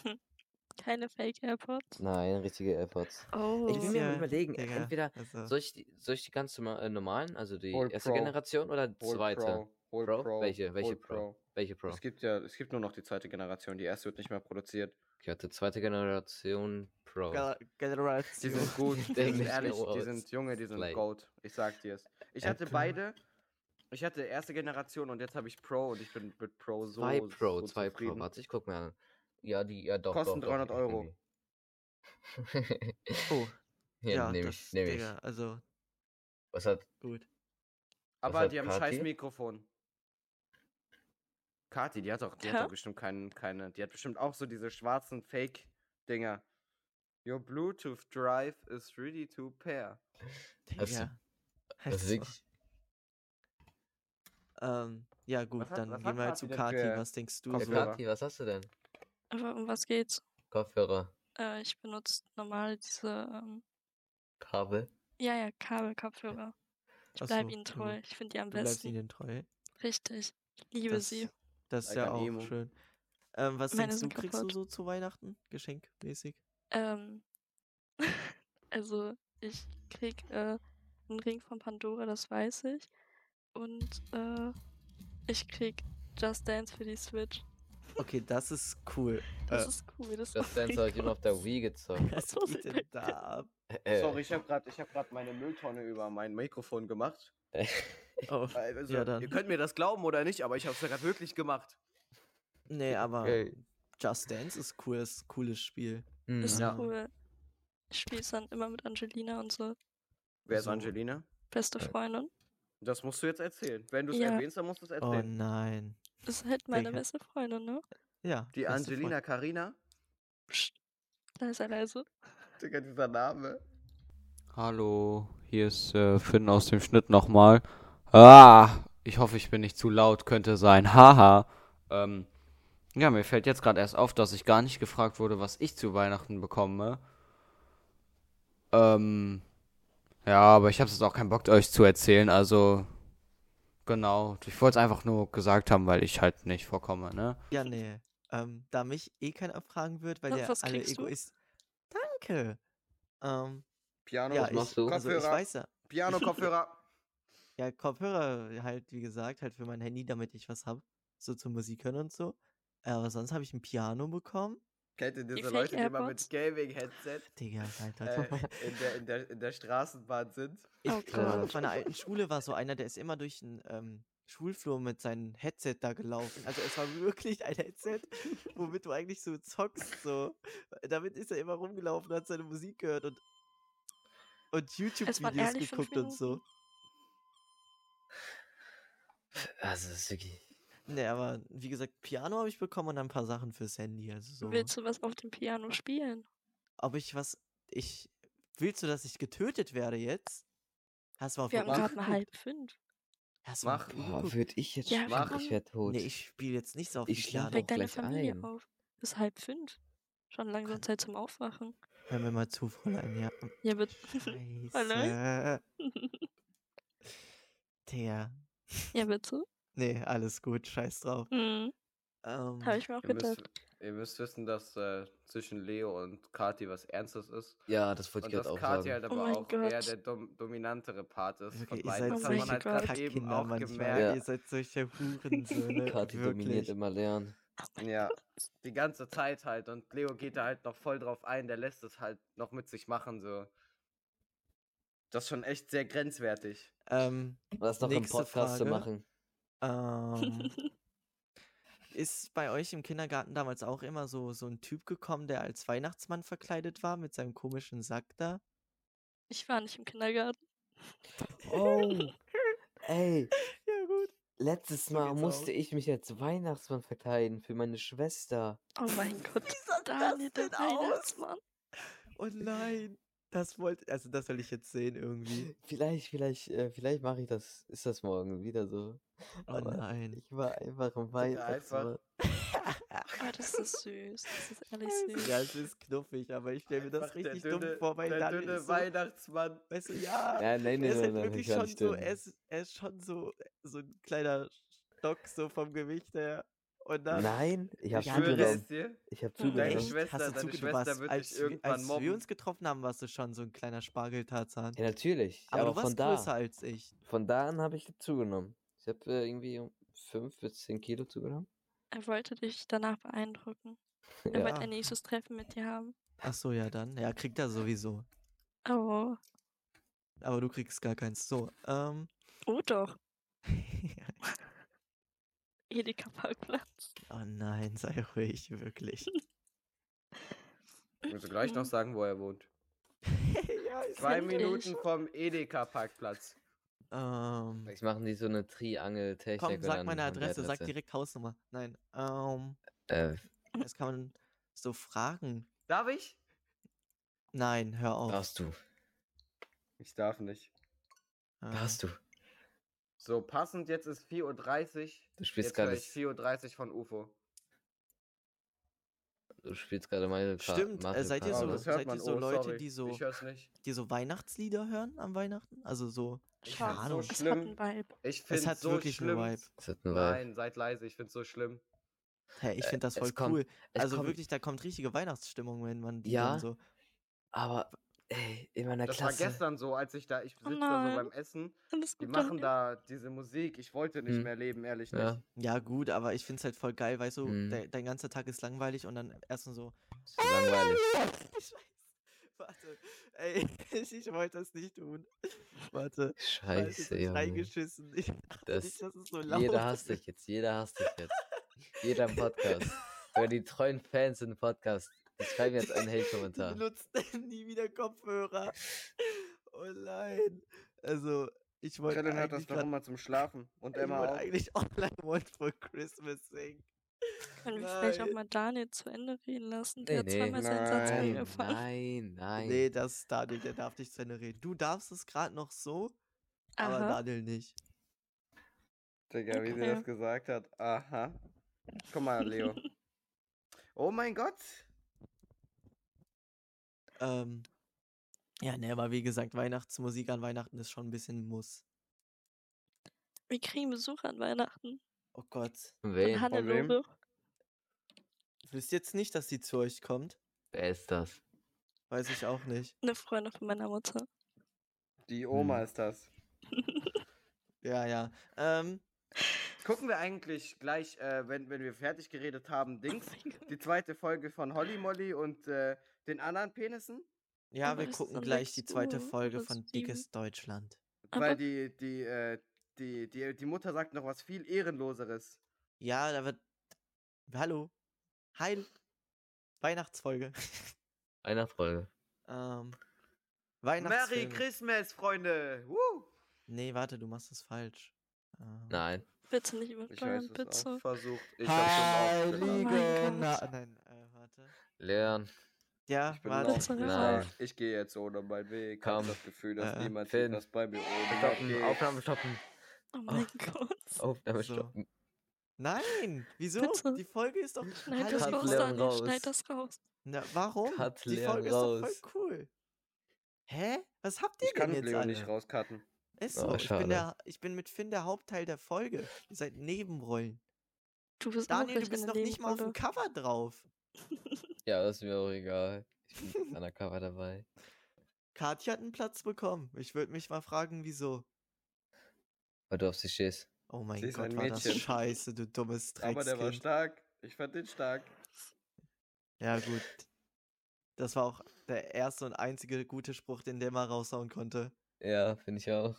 Speaker 2: Keine Fake AirPods.
Speaker 5: Nein, richtige AirPods.
Speaker 2: Oh.
Speaker 5: Ich will mir
Speaker 3: Ja,
Speaker 5: mal überlegen,
Speaker 3: Digga,
Speaker 5: entweder
Speaker 3: also-
Speaker 5: soll ich, die, soll ich die ganz äh, normalen, also die
Speaker 4: Hol
Speaker 5: erste
Speaker 4: Pro.
Speaker 5: Generation oder die zweite?
Speaker 4: Pro,
Speaker 5: Pro?
Speaker 4: Pro,
Speaker 5: Welche? Welche
Speaker 4: hol
Speaker 5: Pro? Welche Pro?
Speaker 4: Es gibt ja, es gibt nur noch die zweite Generation. Die erste wird nicht mehr produziert.
Speaker 5: Ich hatte zweite Generation Pro.
Speaker 3: Ge-
Speaker 4: Die
Speaker 3: Generation.
Speaker 4: sind gut, (laughs) die sind ehrlich, die sind Junge, die sind
Speaker 5: Play.
Speaker 4: Gold. Ich sag dir's. Ich hatte beide. Ich hatte erste Generation und jetzt habe ich Pro und ich bin mit Pro so.
Speaker 5: Zwei Pro,
Speaker 4: so
Speaker 5: zwei Pro.
Speaker 4: zufrieden.
Speaker 5: Warte, ich guck mir an. Ja, die, ja doch.
Speaker 4: Kosten
Speaker 5: doch, doch,
Speaker 4: 300 Euro.
Speaker 5: irgendwie.
Speaker 3: Oh, (laughs)
Speaker 5: ja,
Speaker 3: ja,
Speaker 5: nehme
Speaker 3: das,
Speaker 5: ich, nehme ich.
Speaker 3: Digga, also
Speaker 5: Was hat,
Speaker 3: gut.
Speaker 4: Aber
Speaker 5: hat
Speaker 4: die haben
Speaker 5: Kati?
Speaker 4: scheiß Mikrofon. Kati, die hat doch, die hat
Speaker 2: Hä?
Speaker 4: doch bestimmt keinen, keine. Die hat bestimmt auch so diese schwarzen Fake-Dinger. Your Bluetooth drive is ready to pair.
Speaker 5: Also,
Speaker 3: Digga.
Speaker 5: das ist
Speaker 3: Also,
Speaker 5: wirklich,
Speaker 3: ähm, ja gut,
Speaker 4: Was hat-
Speaker 3: dann gehen wir halt
Speaker 4: Kati
Speaker 3: zu Kati.
Speaker 4: für
Speaker 3: Was denkst du
Speaker 5: ja,
Speaker 3: so?
Speaker 4: Kopfhörer?
Speaker 5: Kathi, was hast du denn?
Speaker 2: Aber um was geht's?
Speaker 5: Kopfhörer,
Speaker 2: Äh, ich benutze normal diese, ähm,
Speaker 5: Kabel.
Speaker 2: ja, ja, Kabelkopfhörer. Ich
Speaker 3: Ach
Speaker 2: bleibe
Speaker 3: so,
Speaker 2: ihnen
Speaker 3: du-
Speaker 2: treu. Ich finde die am
Speaker 3: Du bleibst
Speaker 2: besten.
Speaker 3: ihnen treu.
Speaker 2: Richtig. Ich liebe
Speaker 3: Das,
Speaker 2: sie.
Speaker 3: das ist ja auch
Speaker 4: Emo.
Speaker 3: schön. Ähm, was
Speaker 2: Meine
Speaker 3: denkst du, kriegst du
Speaker 2: kaputt.
Speaker 3: so zu Weihnachten? Geschenkmäßig?
Speaker 2: Ähm, (laughs) also ich krieg äh, einen Ring von Pandora, das weiß ich. Und äh, ich krieg Just Dance für die Switch.
Speaker 3: Okay, das ist cool. (laughs)
Speaker 2: Das
Speaker 3: Äh,
Speaker 2: ist cool. Das,
Speaker 5: Das Dance habe ich immer auf der Wii gezockt. (laughs)
Speaker 3: was
Speaker 2: was
Speaker 3: geht
Speaker 2: ist
Speaker 3: denn da ab? (laughs)
Speaker 5: Äh,
Speaker 4: Sorry, ich habe gerade hab grad meine Mülltonne über mein Mikrofon gemacht.
Speaker 3: Oh,
Speaker 4: Also,
Speaker 3: Ja, dann.
Speaker 4: Ihr könnt mir das glauben oder nicht, aber ich habe es ja gerade wirklich gemacht.
Speaker 3: nee, aber
Speaker 5: Okay.
Speaker 3: Just Dance ist cool, ist ein cooles Spiel.
Speaker 5: mhm.
Speaker 2: ist
Speaker 3: Ja.
Speaker 2: cool. Ich spiele es dann immer mit Angelina und so.
Speaker 4: Wer ist
Speaker 3: So.
Speaker 4: Angelina?
Speaker 2: Beste. Freundin.
Speaker 4: Das musst du jetzt erzählen. Wenn du es
Speaker 2: Ja.
Speaker 4: erwähnst, dann musst du es
Speaker 3: Oh
Speaker 4: erzählen.
Speaker 3: nein.
Speaker 2: Ist halt meine beste Freundin, ne?
Speaker 3: Ja.
Speaker 4: Die Angelina Karina?
Speaker 2: Psst. Leise, leise.
Speaker 4: Digga, dieser Name.
Speaker 1: Hallo, hier ist äh, Finn aus dem Schnitt nochmal. Ah, ich hoffe, ich bin nicht zu laut, könnte sein. Haha. Ähm, ja, mir fällt jetzt gerade erst auf, dass ich gar nicht gefragt wurde, was ich zu Weihnachten bekomme. Ähm, ja, aber ich habe jetzt auch keinen Bock, euch zu erzählen, also genau. Ich wollte es einfach nur gesagt haben, weil ich halt nicht vorkomme, ne?
Speaker 3: Ja, nee. Ähm, da mich eh keiner fragen wird, weil der alle
Speaker 2: du?
Speaker 3: Egoist. Danke. Ähm,
Speaker 4: Piano,
Speaker 3: ja,
Speaker 5: was
Speaker 3: ich,
Speaker 5: machst du?
Speaker 3: also ich
Speaker 4: Kopfhörer.
Speaker 3: weiß ja.
Speaker 4: Piano, (laughs) Kopfhörer.
Speaker 3: Ja, Kopfhörer halt, wie gesagt, halt für mein Handy, damit ich was hab. So zum Musik hören und so. Äh, Aber sonst habe ich ein Piano bekommen.
Speaker 4: Kennt ihr diese
Speaker 2: Fake
Speaker 4: Leute, die immer mit? Gaming-Headset
Speaker 3: Digga, (laughs) Alter.
Speaker 4: äh, in, der, in, der, in der Straßenbahn sind?
Speaker 3: Ich,
Speaker 2: Oh Gott.
Speaker 3: auf meiner alten Schule war so einer, der ist immer durch den ähm, Schulflur mit seinem Headset da gelaufen. Also es war wirklich ein Headset, (laughs) womit du eigentlich so zockst. So. Damit ist er immer rumgelaufen, hat seine Musik gehört und, und YouTube-Videos geguckt und so.
Speaker 5: Also, das ist wirklich.
Speaker 3: Ne, aber wie gesagt, Piano habe ich bekommen und ein paar Sachen fürs Handy. Also so.
Speaker 2: Willst du was auf dem Piano spielen?
Speaker 3: Ob ich was. Ich. Willst du, dass ich getötet werde jetzt? Hast du mal auf
Speaker 2: Wir haben gerade mal halb fünf.
Speaker 3: Hast du
Speaker 4: Mach.
Speaker 5: Boah, würde ich jetzt
Speaker 2: Ja,
Speaker 4: mach.
Speaker 5: Ich wäre tot.
Speaker 3: Nee, ich spiele jetzt nicht so auf
Speaker 5: Ich
Speaker 3: Piano.
Speaker 2: Weck deine Familie
Speaker 5: ein.
Speaker 2: auf. Bis halb fünf. Schon langsam Zeit zum Aufwachen.
Speaker 3: Hör mir mal zu, Fräulein. Ja.
Speaker 2: Ja, bitte.
Speaker 3: Scheiße. (laughs) Der.
Speaker 2: ja, bitte.
Speaker 3: Nee, alles gut, scheiß drauf.
Speaker 2: Mhm.
Speaker 3: Ähm,
Speaker 2: Habe ich mir auch
Speaker 4: Ihr müsst,
Speaker 2: gedacht.
Speaker 4: ihr müsst wissen, dass äh, zwischen Leo und Kati was Ernstes ist.
Speaker 5: Ja, das wollte
Speaker 4: Und
Speaker 5: ich
Speaker 4: dass
Speaker 5: gerade auch
Speaker 4: Kati
Speaker 5: sagen.
Speaker 4: halt
Speaker 2: Oh
Speaker 4: aber
Speaker 2: mein
Speaker 4: auch eher
Speaker 2: Gott.
Speaker 4: der dom dominantere Part ist. von
Speaker 3: ihr
Speaker 4: beiden.
Speaker 3: seid
Speaker 4: Das hat man halt gerade eben auch
Speaker 3: manchmal.
Speaker 4: gemerkt.
Speaker 5: Ja. (laughs)
Speaker 3: Ihr seid solche Hurensöhne.
Speaker 5: Kati dominiert
Speaker 3: wirklich.
Speaker 5: immer lernen.
Speaker 4: Ja, (laughs) die ganze Zeit halt. Und Leo geht da halt noch voll drauf ein. Der lässt es halt noch mit sich machen. So. Das ist schon echt sehr grenzwertig.
Speaker 3: Ähm,
Speaker 5: Was noch im Podcast zu
Speaker 3: Frage.
Speaker 5: machen?
Speaker 3: Ähm, (laughs) ist bei euch im Kindergarten damals auch immer so, so ein Typ gekommen, der als Weihnachtsmann verkleidet war mit seinem komischen Sack da?
Speaker 2: Ich war nicht im Kindergarten.
Speaker 5: Oh, (laughs) ey,
Speaker 3: Ja, gut.
Speaker 5: Letztes
Speaker 3: So
Speaker 5: Mal musste
Speaker 3: aus.
Speaker 5: ich mich als Weihnachtsmann verkleiden für meine Schwester.
Speaker 2: Oh mein Gott,
Speaker 3: sah
Speaker 2: Daniel,
Speaker 3: das
Speaker 2: der
Speaker 3: denn aus?
Speaker 2: Weihnachtsmann.
Speaker 3: Oh nein. Das wollte, also das will ich jetzt sehen irgendwie.
Speaker 5: Vielleicht, vielleicht, äh, vielleicht mache ich das, ist das morgen wieder so.
Speaker 3: Oh
Speaker 5: Aber
Speaker 3: nein.
Speaker 5: Ich war einfach ein
Speaker 4: einfach-
Speaker 5: Weihnachtsmann. (laughs)
Speaker 2: Oh, das ist süß. Das ist (laughs) ehrlich süß.
Speaker 3: Ja, es ist knuffig, aber ich stelle mir das
Speaker 4: Einfach
Speaker 3: richtig dumm
Speaker 4: dünne-
Speaker 3: vor, weil
Speaker 4: der
Speaker 3: Daniel
Speaker 4: dünne
Speaker 3: ist so,
Speaker 4: Weihnachtsmann.
Speaker 3: weißt du, ja,
Speaker 5: Ja, (laughs) nein, nein,
Speaker 3: er ist
Speaker 5: nein,
Speaker 3: halt
Speaker 5: nein,
Speaker 3: wirklich
Speaker 5: ich war
Speaker 3: schon so, er ist, er ist schon so, so ein kleiner Stock so vom Gewicht her. Und dann,
Speaker 5: Nein, ich habe zugenommen. Ich habe
Speaker 2: Deine
Speaker 5: zugenommen.
Speaker 3: echt,
Speaker 4: Schwester-
Speaker 3: hast du
Speaker 4: deine Schwester wird
Speaker 3: als,
Speaker 4: dich
Speaker 3: wir-
Speaker 4: irgendwann
Speaker 3: als wir
Speaker 4: mobben.
Speaker 3: uns getroffen haben, warst du schon so ein kleiner Spargeltarzan.
Speaker 5: Ja, natürlich.
Speaker 3: aber,
Speaker 5: Aber,
Speaker 3: du warst
Speaker 5: von da,
Speaker 3: größer als ich.
Speaker 5: von da an habe ich zugenommen. Ich habe äh, irgendwie um 5 bis 10 Kilo zugenommen.
Speaker 2: Er wollte dich danach beeindrucken. (laughs) Er
Speaker 5: Ja.
Speaker 2: wollte ein nächstes Treffen mit dir haben.
Speaker 3: Ach so, ja dann. Ja, kriegt er sowieso.
Speaker 2: Oh.
Speaker 3: Aber du kriegst gar keins. So, ähm.
Speaker 2: Oh doch. (laughs) (laughs) Edeka Parkplatz.
Speaker 3: oh nein, sei ruhig, wirklich.
Speaker 4: Ich muss gleich noch sagen, wo er wohnt. (laughs)
Speaker 3: ja,
Speaker 4: Zwei? Minuten vom Edeka-Parkplatz.
Speaker 3: Ähm.
Speaker 5: Vielleicht machen die so eine Triangel-Technik.
Speaker 3: Komm,
Speaker 5: und
Speaker 3: sag
Speaker 5: dann
Speaker 3: meine Adresse, sag direkt Hausnummer. Nein, ähm.
Speaker 5: Äh,
Speaker 3: Das kann man so fragen.
Speaker 4: Darf ich?
Speaker 3: Nein, hör auf.
Speaker 5: darfst du.
Speaker 4: Ich darf nicht.
Speaker 3: Ähm,
Speaker 5: Darfst du.
Speaker 4: So, passend, jetzt ist 4.30 Uhr.
Speaker 5: Du spielst
Speaker 4: Jetzt
Speaker 5: gerade
Speaker 4: ich 4.30 Uhr von UFO.
Speaker 5: du spielst gerade Mario Kart.
Speaker 3: Stimmt, äh,
Speaker 5: Mario
Speaker 3: seid ihr
Speaker 5: Kart,
Speaker 3: so-
Speaker 4: Oh,
Speaker 3: seid ihr so
Speaker 4: oh,
Speaker 3: Leute,
Speaker 4: sorry.
Speaker 3: die so-. Die so Weihnachtslieder hören am Weihnachten? Also so.
Speaker 4: Ich
Speaker 3: Keine
Speaker 4: so
Speaker 3: Ahnung.
Speaker 2: Es hat
Speaker 4: schlimm.
Speaker 2: einen Vibe.
Speaker 4: Ich
Speaker 3: Es hat
Speaker 4: so
Speaker 3: wirklich
Speaker 4: schlimm.
Speaker 3: einen Vibe.
Speaker 5: Das hat einen Vibe.
Speaker 4: Nein, seid leise, ich find's so schlimm.
Speaker 3: Hey, ich
Speaker 5: Äh,
Speaker 3: finde das
Speaker 5: es
Speaker 3: voll
Speaker 5: kommt-
Speaker 3: cool.
Speaker 5: Es
Speaker 3: Also
Speaker 5: kommt-
Speaker 3: wirklich, da kommt richtige Weihnachtsstimmung, wenn man die
Speaker 5: Ja,
Speaker 3: so.
Speaker 5: Aber, ey, in meiner
Speaker 4: Das
Speaker 5: Klasse.
Speaker 4: war gestern so, als ich da, ich
Speaker 2: Oh
Speaker 4: sitze da
Speaker 2: nein.
Speaker 4: so beim Essen. Die machen da diese Musik. Ich wollte nicht
Speaker 5: Hm.
Speaker 4: mehr leben, ehrlich
Speaker 5: Ja.
Speaker 4: nicht.
Speaker 3: Ja, gut, aber ich finde es halt voll geil, weißt du,
Speaker 5: Mhm.
Speaker 3: de dein ganzer Tag ist langweilig und dann erstmal so.
Speaker 5: Ist so langweilig. (laughs)
Speaker 3: Scheiße. Warte. Ey, ich, (laughs) ich wollte das nicht tun. Warte.
Speaker 5: Scheiße.
Speaker 3: Reingeschissen. Ich dachte
Speaker 5: Das,
Speaker 3: nicht, dass es so laut
Speaker 5: jeder hasst dich jetzt, jeder hasst dich jetzt. Jeder im (laughs) Podcast. Sogar die treuen Fans im Podcast. Die schreiben jetzt (laughs) einen Hate-Kommentar.
Speaker 3: benutzen nie wieder Kopfhörer. Oh nein. Also, ich wollte
Speaker 4: Krillin hört das
Speaker 3: eigentlich
Speaker 4: doch immer zum Schlafen. Und
Speaker 3: ich
Speaker 4: Emma
Speaker 3: wollte
Speaker 4: auch.
Speaker 3: eigentlich (laughs) Online One for Christmas singen.
Speaker 2: Können wir vielleicht auch mal Daniel zu Ende reden lassen? Der
Speaker 5: Nee,
Speaker 2: hat
Speaker 5: nee.
Speaker 2: zweimal seinen Satz
Speaker 4: Nein,
Speaker 2: angefangen.
Speaker 5: Nein, nein.
Speaker 3: Nee, das ist Daniel, der darf nicht zu Ende reden. Du darfst es gerade noch so, aber
Speaker 2: Aha.
Speaker 3: Daniel nicht.
Speaker 4: Digga, wie sie
Speaker 2: Okay.
Speaker 4: das gesagt hat. Aha. Guck mal, Leo. (laughs) oh mein Gott.
Speaker 3: Ähm, ja, ne, aber wie gesagt, Weihnachtsmusik an Weihnachten ist schon ein bisschen ein Muss.
Speaker 2: Wir kriegen Besuch an Weihnachten.
Speaker 3: Oh Gott.
Speaker 5: Von
Speaker 2: Von? Hannelore.
Speaker 3: Wisst jetzt nicht, dass sie zu euch kommt?
Speaker 5: Wer ist das?
Speaker 3: Weiß ich auch nicht.
Speaker 2: Eine Freundin von meiner Mutter.
Speaker 4: Die Oma
Speaker 5: Hm.
Speaker 4: ist das. (laughs)
Speaker 3: Ja, ja. Ähm,
Speaker 4: Gucken wir eigentlich gleich, äh, wenn, wenn wir fertig geredet haben, Dings,
Speaker 2: Oh Gott.
Speaker 4: die zweite Folge von Holly Molly und äh, den anderen Penissen?
Speaker 3: ja,
Speaker 2: Aber
Speaker 3: wir gucken gleich
Speaker 2: 6
Speaker 3: die zweite Folge von
Speaker 2: 7.
Speaker 3: Dickes Deutschland.
Speaker 4: Weil
Speaker 2: Aber-
Speaker 4: die, die, äh, die, die, die Mutter sagt noch was viel Ehrenloseres.
Speaker 3: Ja, da wird. Hallo. Heil. Weihnachtsfolge. (laughs)
Speaker 5: Weihnachtsfolge.
Speaker 3: ähm.
Speaker 4: Merry
Speaker 3: Weihnachtsfilm.
Speaker 4: Christmas, Freunde! Woo!
Speaker 3: Nee, warte, du machst es falsch. Ähm,
Speaker 5: Nein.
Speaker 2: Bitte nicht
Speaker 4: Ich
Speaker 2: übersteuern, bitte.
Speaker 4: versucht. Ich hab's schon
Speaker 3: Heilige
Speaker 2: Oh mein
Speaker 3: Na. Nein, äh, warte.
Speaker 5: Leon.
Speaker 3: Ja,
Speaker 4: Ich bin
Speaker 3: warte.
Speaker 2: Bitte
Speaker 5: Nein.
Speaker 4: Ich gehe jetzt ohne meinen Weg. Ich
Speaker 5: Komm.
Speaker 4: habe das Gefühl, dass
Speaker 3: Äh,
Speaker 4: niemand
Speaker 5: Finn.
Speaker 4: was bei mir ohne
Speaker 5: Stoppen,
Speaker 4: geht.
Speaker 5: Aufnahme stoppen.
Speaker 2: Oh mein Gott.
Speaker 5: Aufnahme
Speaker 3: So.
Speaker 5: stoppen.
Speaker 3: Nein, wieso?
Speaker 2: Bitte.
Speaker 3: Die Folge ist doch.
Speaker 2: Schneid das raus, Daniel.
Speaker 5: raus.
Speaker 2: Schneid das raus.
Speaker 3: Na, warum?
Speaker 5: Cut
Speaker 3: Die Folge ist
Speaker 5: raus.
Speaker 3: doch voll cool. Hä? Was habt ihr
Speaker 4: Ich kann
Speaker 3: denn jetzt
Speaker 4: Leo
Speaker 3: alle?
Speaker 4: nicht rauscutten.
Speaker 3: Ist
Speaker 5: Oh,
Speaker 3: so. ich,
Speaker 5: schade.
Speaker 3: bin der, ich bin mit Finn der Hauptteil der Folge. Ihr seid Nebenrollen.
Speaker 2: Du bist
Speaker 3: Daniel, du bist noch nicht mal auf dem. Cover drauf. (laughs)
Speaker 5: Ja, das ist mir auch egal. Ich bin undercover (laughs) dabei.
Speaker 3: Katja hat einen Platz bekommen. Ich würde mich mal fragen, wieso.
Speaker 5: Weil du auf sie stehst.
Speaker 3: Oh mein
Speaker 4: Sie
Speaker 3: Gott, war das scheiße, du dummes (laughs)
Speaker 4: Aber der war
Speaker 3: Dreckskind.
Speaker 4: stark. Ich fand den stark.
Speaker 3: Ja, gut. Das war auch der erste und einzige gute Spruch, den der mal raushauen konnte.
Speaker 5: Ja, finde ich auch.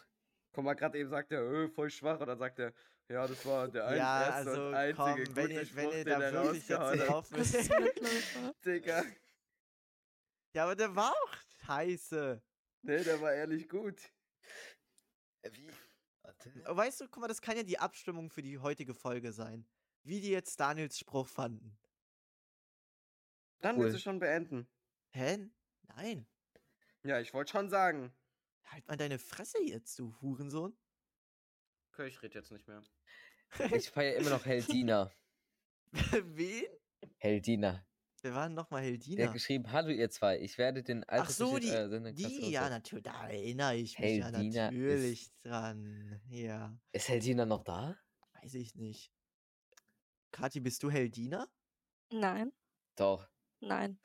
Speaker 4: Guck mal, gerade eben sagt er, öh, voll schwach. Und dann sagt er, ja, das war der ein,
Speaker 3: ja,
Speaker 4: erste
Speaker 3: also
Speaker 4: und einzige
Speaker 3: komm, wenn
Speaker 4: gute
Speaker 3: ihr,
Speaker 4: Spruch,
Speaker 3: wenn ihr da
Speaker 4: er
Speaker 3: wirklich jetzt
Speaker 4: rausgehauen hat.
Speaker 3: drauf (laughs)
Speaker 2: Mitläufer. (laughs)
Speaker 4: Digga.
Speaker 3: Ja, aber der war auch scheiße.
Speaker 4: Nee, der war ehrlich gut.
Speaker 5: Wie? Warte.
Speaker 3: Weißt du, guck mal, das kann ja die Abstimmung für die heutige Folge sein. Wie die jetzt Daniels Spruch fanden.
Speaker 4: Dann
Speaker 5: Cool.
Speaker 4: willst du schon beenden.
Speaker 3: Hä? Nein.
Speaker 4: Ja, ich wollte schon sagen.
Speaker 3: Halt mal deine Fresse jetzt, du Hurensohn.
Speaker 4: Okay, ich rede jetzt nicht mehr. (laughs)
Speaker 5: Ich feiere immer noch Heldina.
Speaker 3: Wen?
Speaker 5: Heldina.
Speaker 3: Wer war denn nochmal
Speaker 5: Der
Speaker 3: Heldina?
Speaker 5: hat geschrieben, hallo ihr zwei, ich werde den
Speaker 3: Ach so, die,
Speaker 5: äh, der
Speaker 3: die, ja, natürlich, da erinnere ich mich ja
Speaker 5: Heldina ist-
Speaker 3: natürlich dran. Ja,
Speaker 5: Ist Heldina noch da?
Speaker 3: weiß ich nicht. Kathi, bist du Heldina?
Speaker 2: Nein,
Speaker 5: Doch.
Speaker 2: nein.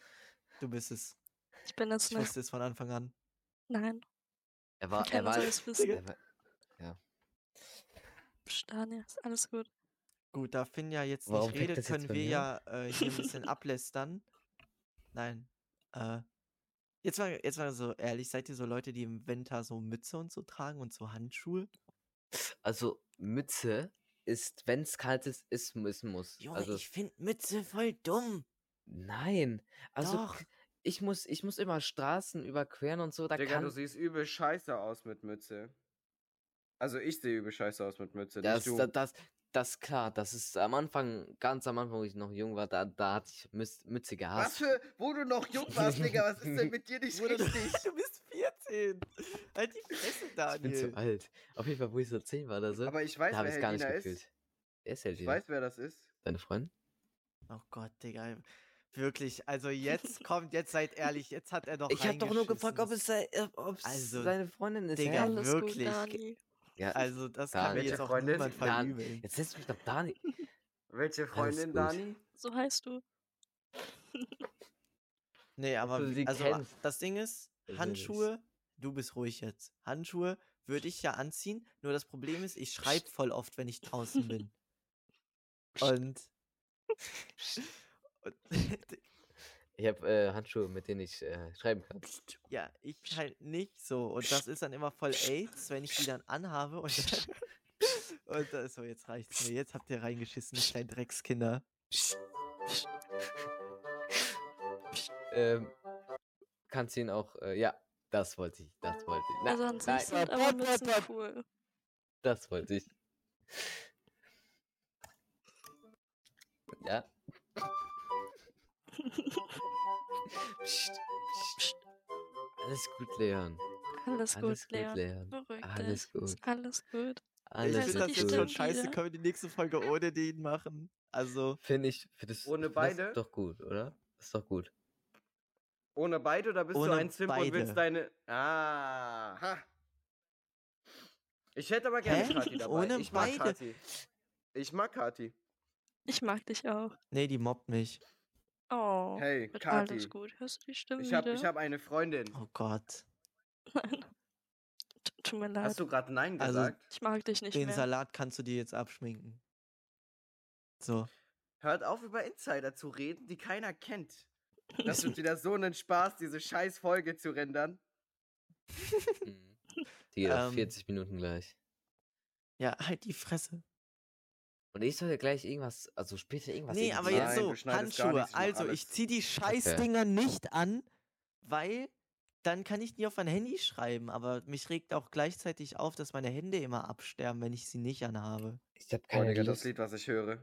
Speaker 3: Du bist es.
Speaker 2: Ich bin es
Speaker 3: Ich
Speaker 2: nicht.
Speaker 3: wusste es von Anfang an.
Speaker 2: Nein.
Speaker 5: Er war, er war,
Speaker 2: soll es wissen.
Speaker 5: er war
Speaker 2: Psst, Daniel, ist alles gut.
Speaker 3: Gut, da Finn ja jetzt
Speaker 5: Warum
Speaker 3: nicht redet, können wir
Speaker 5: mir
Speaker 3: ja äh, hier ein bisschen (laughs) ablästern. Nein. Äh, jetzt mal, jetzt mal so ehrlich, seid ihr so Leute, die im Winter so Mütze und so tragen und so Handschuhe?
Speaker 5: also Mütze ist, wenn es kalt ist, ist, ist muss.
Speaker 3: Junge,
Speaker 5: also,
Speaker 3: ich find Mütze voll dumm.
Speaker 5: nein. Also,
Speaker 3: Doch.
Speaker 5: Ich muss, ich muss immer Straßen überqueren und so, da
Speaker 4: Digga,
Speaker 5: kann,
Speaker 4: du siehst übel scheiße aus mit Mütze. Also ich sehe übel scheiße aus mit Mütze,
Speaker 5: das,
Speaker 4: nicht du.
Speaker 5: das, das, das, klar, das ist am Anfang, ganz am Anfang, wo ich noch jung war, da, da hatte ich Mütze
Speaker 4: was
Speaker 5: gehasst.
Speaker 4: für, wo du noch jung warst, Digga, was ist denn (laughs) mit dir nicht richtig?
Speaker 3: du bist 14. Halt die Fresse,
Speaker 5: Ich bin
Speaker 3: Daniel.
Speaker 5: zu alt. Auf jeden Fall, wo ich so 10 war oder so,
Speaker 4: Aber ich weiß,
Speaker 5: da habe
Speaker 4: wer
Speaker 5: ich es gar nicht
Speaker 4: Heldina
Speaker 5: gefühlt.
Speaker 4: ist.
Speaker 5: Wer ist
Speaker 4: Ich
Speaker 5: Heldina?
Speaker 4: weiß, wer das ist.
Speaker 5: Deine Freundin?
Speaker 3: Oh Gott, Digga. Wirklich, also jetzt (laughs) kommt, jetzt seid ehrlich, jetzt hat er doch
Speaker 5: Ich habe doch nur gefragt, ob es, sei, äh, ob es
Speaker 3: Also,
Speaker 5: seine Freundin ist.
Speaker 3: Digga,
Speaker 2: alles
Speaker 3: wirklich.
Speaker 2: gut, Dani.
Speaker 5: Ja,
Speaker 3: Also, das kann mir jetzt auch
Speaker 4: Freundin?
Speaker 3: niemand verübeln.
Speaker 5: Jetzt setzt mich doch Dani. (laughs)
Speaker 4: Welche Freundin. Dani?
Speaker 2: So heißt du.
Speaker 3: Nee, aber also
Speaker 5: kennst.
Speaker 3: das Ding ist. Handschuhe, du bist ruhig jetzt. Handschuhe würde ich ja anziehen, nur das Problem ist, ich schreibe voll oft, wenn ich draußen bin. Und (laughs)
Speaker 5: Ich habe äh, Handschuhe, mit denen ich äh, schreiben kann.
Speaker 3: ja, ich halt nicht so. Und das ist dann immer voll AIDS, wenn ich die dann anhabe und dann, und dann, so, jetzt reicht's mir. Jetzt habt ihr reingeschissen, ihr kleinen Dreckskinder.
Speaker 5: Ähm, kannst ihn auch, äh, ja, das wollte ich, das wollte ich. Na,
Speaker 2: Also an sich
Speaker 5: nein,
Speaker 2: sind aber Mützen cool.
Speaker 5: das wollte ich. Ja. Psst, psst. Alles gut, Leon.
Speaker 2: Alles,
Speaker 5: Alles
Speaker 2: gut, Leon.
Speaker 5: Leon.
Speaker 2: Beruhig
Speaker 5: Alles
Speaker 2: dich.
Speaker 5: gut.
Speaker 2: Ist alles gut.
Speaker 3: Ich
Speaker 5: Alles
Speaker 2: Also
Speaker 3: finde das
Speaker 5: ist
Speaker 3: jetzt
Speaker 5: gut.
Speaker 3: schon scheiße.
Speaker 2: wieder.
Speaker 3: Können wir die nächste Folge ohne den machen? Also,
Speaker 5: Finde ich, find das,
Speaker 4: Ohne beide?
Speaker 5: Das ist doch gut, oder? Das ist doch gut.
Speaker 4: Ohne beide oder bist
Speaker 3: Ohne
Speaker 4: du ein Simp und
Speaker 3: beide.
Speaker 4: willst deine. Ah. Ha. Ich hätte aber gerne
Speaker 3: Hä?
Speaker 4: Kati dabei.
Speaker 3: Ohne
Speaker 4: ich mag
Speaker 3: beide?
Speaker 4: Kati. Ich mag Kati.
Speaker 2: Ich mag dich auch.
Speaker 3: nee, die mobbt mich.
Speaker 2: Oh,
Speaker 4: Hey,
Speaker 2: wird
Speaker 4: Kati.
Speaker 2: alles gut. Hörst du die Stimme
Speaker 4: Ich habe
Speaker 2: wieder?
Speaker 4: ich hab eine Freundin.
Speaker 3: Oh Gott.
Speaker 2: Nein. (laughs) Tut mir leid.
Speaker 4: Hast du gerade Nein
Speaker 3: Also,
Speaker 4: gesagt?
Speaker 2: ich mag dich nicht
Speaker 3: Den
Speaker 2: mehr.
Speaker 3: Salat kannst du dir jetzt abschminken. So.
Speaker 4: Hört auf, über Insider zu reden, die keiner kennt. Das wird wieder so ein Spaß, diese scheiß Folge zu rendern.
Speaker 5: Mhm. Die geht auf
Speaker 3: Ähm.
Speaker 5: 40 Minuten gleich.
Speaker 3: Ja, halt die Fresse.
Speaker 5: Und ich soll ja gleich irgendwas, also später irgendwas.
Speaker 3: nee, aber jetzt so, Handschuhe. Also, ich zieh die Scheißdinger nicht an, weil dann kann ich nie auf mein Handy schreiben. Aber mich regt auch gleichzeitig auf, dass meine Hände immer absterben, wenn ich sie nicht anhabe.
Speaker 5: Ich habe
Speaker 4: Oh,
Speaker 5: keine
Speaker 4: Digga, das
Speaker 5: Lust.
Speaker 4: Lied, was ich höre.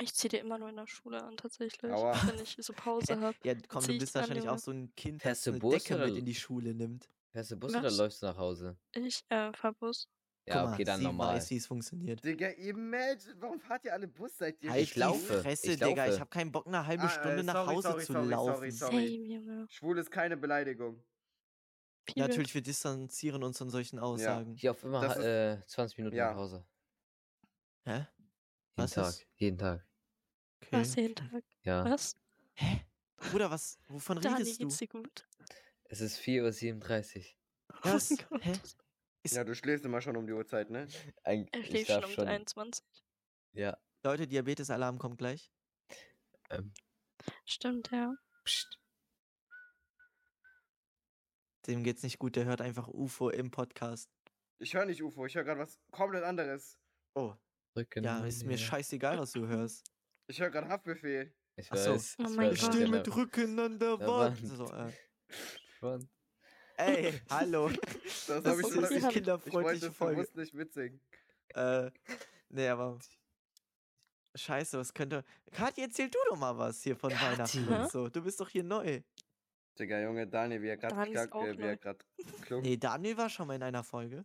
Speaker 2: Ich zieh dir immer nur in der Schule an, tatsächlich.
Speaker 4: Aua.
Speaker 2: Wenn ich so Pause (laughs) habe.
Speaker 3: Ja, komm, du bist wahrscheinlich auch so ein Kind, das eine
Speaker 5: Bus
Speaker 3: Decke
Speaker 5: oder-
Speaker 3: mit in die Schule nimmt.
Speaker 5: Fährst du Bus oder
Speaker 2: Was?
Speaker 5: läufst du nach Hause?
Speaker 2: Ich äh, fahr Bus.
Speaker 5: Ja,
Speaker 3: Guck
Speaker 5: okay,
Speaker 3: mal,
Speaker 5: dann normal.
Speaker 3: weiß, wie es funktioniert.
Speaker 4: Digga, imagine, warum fahrt ihr alle Bus seit ihr
Speaker 3: Halt
Speaker 5: Ich laufe,
Speaker 3: Fresse,
Speaker 5: ich
Speaker 3: Digga. Ich
Speaker 5: laufe.
Speaker 3: habe keinen Bock, eine halbe
Speaker 4: Ah, äh,
Speaker 3: Stunde nach
Speaker 4: sorry,
Speaker 3: Hause
Speaker 4: sorry,
Speaker 3: zu
Speaker 4: sorry,
Speaker 3: laufen.
Speaker 4: sorry, sorry.
Speaker 2: Same, Junge.
Speaker 4: Schwul ist keine Beleidigung.
Speaker 2: Piep.
Speaker 3: Natürlich, wir distanzieren uns von solchen Aussagen.
Speaker 5: Ich laufe immer
Speaker 4: ist-
Speaker 5: äh, 20 Minuten
Speaker 4: Ja.
Speaker 5: nach Hause.
Speaker 3: Hä?
Speaker 5: Jeden
Speaker 3: Was
Speaker 5: Tag.
Speaker 3: ist?
Speaker 5: Jeden Tag.
Speaker 3: Okay.
Speaker 2: Was jeden Tag?
Speaker 5: Ja.
Speaker 2: Was?
Speaker 3: Hä? Bruder, was? Wovon
Speaker 2: Dani,
Speaker 3: redest du?
Speaker 2: geht's dir gut?
Speaker 5: Es ist 4.37 Uhr.
Speaker 3: Was?
Speaker 2: Oh Gott.
Speaker 3: Hä?
Speaker 4: Ja, du schläfst immer schon um die Uhrzeit, ne?
Speaker 5: Eig
Speaker 2: Er
Speaker 5: ich
Speaker 2: schläft schon um 21.
Speaker 5: Ja.
Speaker 3: Leute, Diabetes-Alarm kommt gleich.
Speaker 5: Ähm,
Speaker 2: Stimmt, ja.
Speaker 5: pst.
Speaker 3: Dem geht's nicht gut, der hört einfach UFO im Podcast.
Speaker 4: Ich höre nicht UFO, ich höre gerade was komplett anderes.
Speaker 3: Oh,
Speaker 5: Drücken
Speaker 3: ja, ist mir scheißegal, was du hörst.
Speaker 4: Ich höre gerade Haftbefehl.
Speaker 5: Ich
Speaker 3: Ach so.
Speaker 5: weiß.
Speaker 2: Oh
Speaker 5: ich
Speaker 2: mein
Speaker 5: weiß,
Speaker 2: Gott.
Speaker 3: Steh
Speaker 5: genau.
Speaker 3: mit Rücken an der. Wand. So, äh. (laughs)
Speaker 5: Wand.
Speaker 3: Ey, (laughs) hallo.
Speaker 4: Das
Speaker 3: Das
Speaker 4: habe ich
Speaker 3: ist
Speaker 4: so
Speaker 3: nicht
Speaker 4: ich, wollte es
Speaker 3: Folge.
Speaker 4: nicht mitsingen.
Speaker 3: Äh, nee, aber. Scheiße, was könnte. Kathi, erzähl du doch mal was hier von Weihnachten
Speaker 2: Hä?
Speaker 3: und so. Du bist doch hier neu.
Speaker 4: Digga, Junge, Daniel, wie er gerade
Speaker 2: Daniel ist auch
Speaker 4: äh, klug.
Speaker 3: Nee, Daniel war schon mal in einer Folge.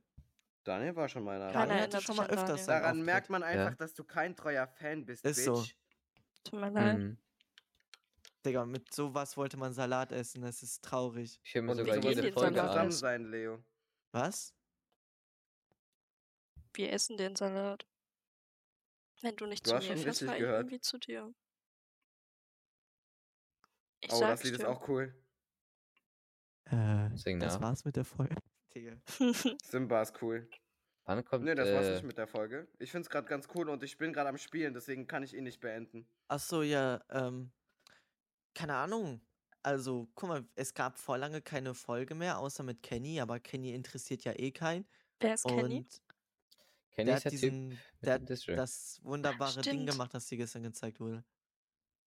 Speaker 4: Daniel war schon mal in einer.
Speaker 2: Keiner
Speaker 3: Daniel hatte schon mal öfters
Speaker 4: Daran
Speaker 3: Auftritt.
Speaker 4: merkt man einfach,
Speaker 5: Ja.
Speaker 4: dass du kein treuer Fan bist,
Speaker 3: Ist
Speaker 4: Bitch.
Speaker 3: so.
Speaker 2: Tut mir leid.
Speaker 5: Mhm.
Speaker 3: Digga, mit sowas wollte man Salat essen. Das ist traurig.
Speaker 5: Ich höre mir
Speaker 4: Und
Speaker 5: sogar jede Folge an.
Speaker 4: sein, Leo.
Speaker 3: Was?
Speaker 2: Wir essen den Salat. Wenn du nicht
Speaker 4: Du
Speaker 2: zu
Speaker 4: hast
Speaker 2: mir
Speaker 4: schon
Speaker 2: fährst, ich
Speaker 4: gehört.
Speaker 2: irgendwie zu dir. Ich
Speaker 4: Oh, das Lied ist auch cool.
Speaker 3: Äh,
Speaker 5: Sing
Speaker 3: das
Speaker 5: nach.
Speaker 3: war's mit der Folge. (laughs) Digga. (laughs)
Speaker 4: Simba ist cool.
Speaker 5: Wann kommt
Speaker 4: Nee, das war's
Speaker 5: äh,
Speaker 4: nicht mit der Folge. Ich find's gerade ganz cool und ich bin gerade am Spielen, deswegen kann ich ihn nicht beenden.
Speaker 3: Ach so, ja, ähm, keine Ahnung. Also, guck mal, es gab vor lange keine Folge mehr, außer mit Kenny, aber Kenny interessiert ja eh keinen.
Speaker 2: Wer ist Kenny?
Speaker 3: Und
Speaker 5: Kenny
Speaker 3: der
Speaker 5: ist
Speaker 3: hat diesen, der hat das wunderbare Ding
Speaker 2: Stimmt.
Speaker 3: gemacht, das dir gestern gezeigt wurde.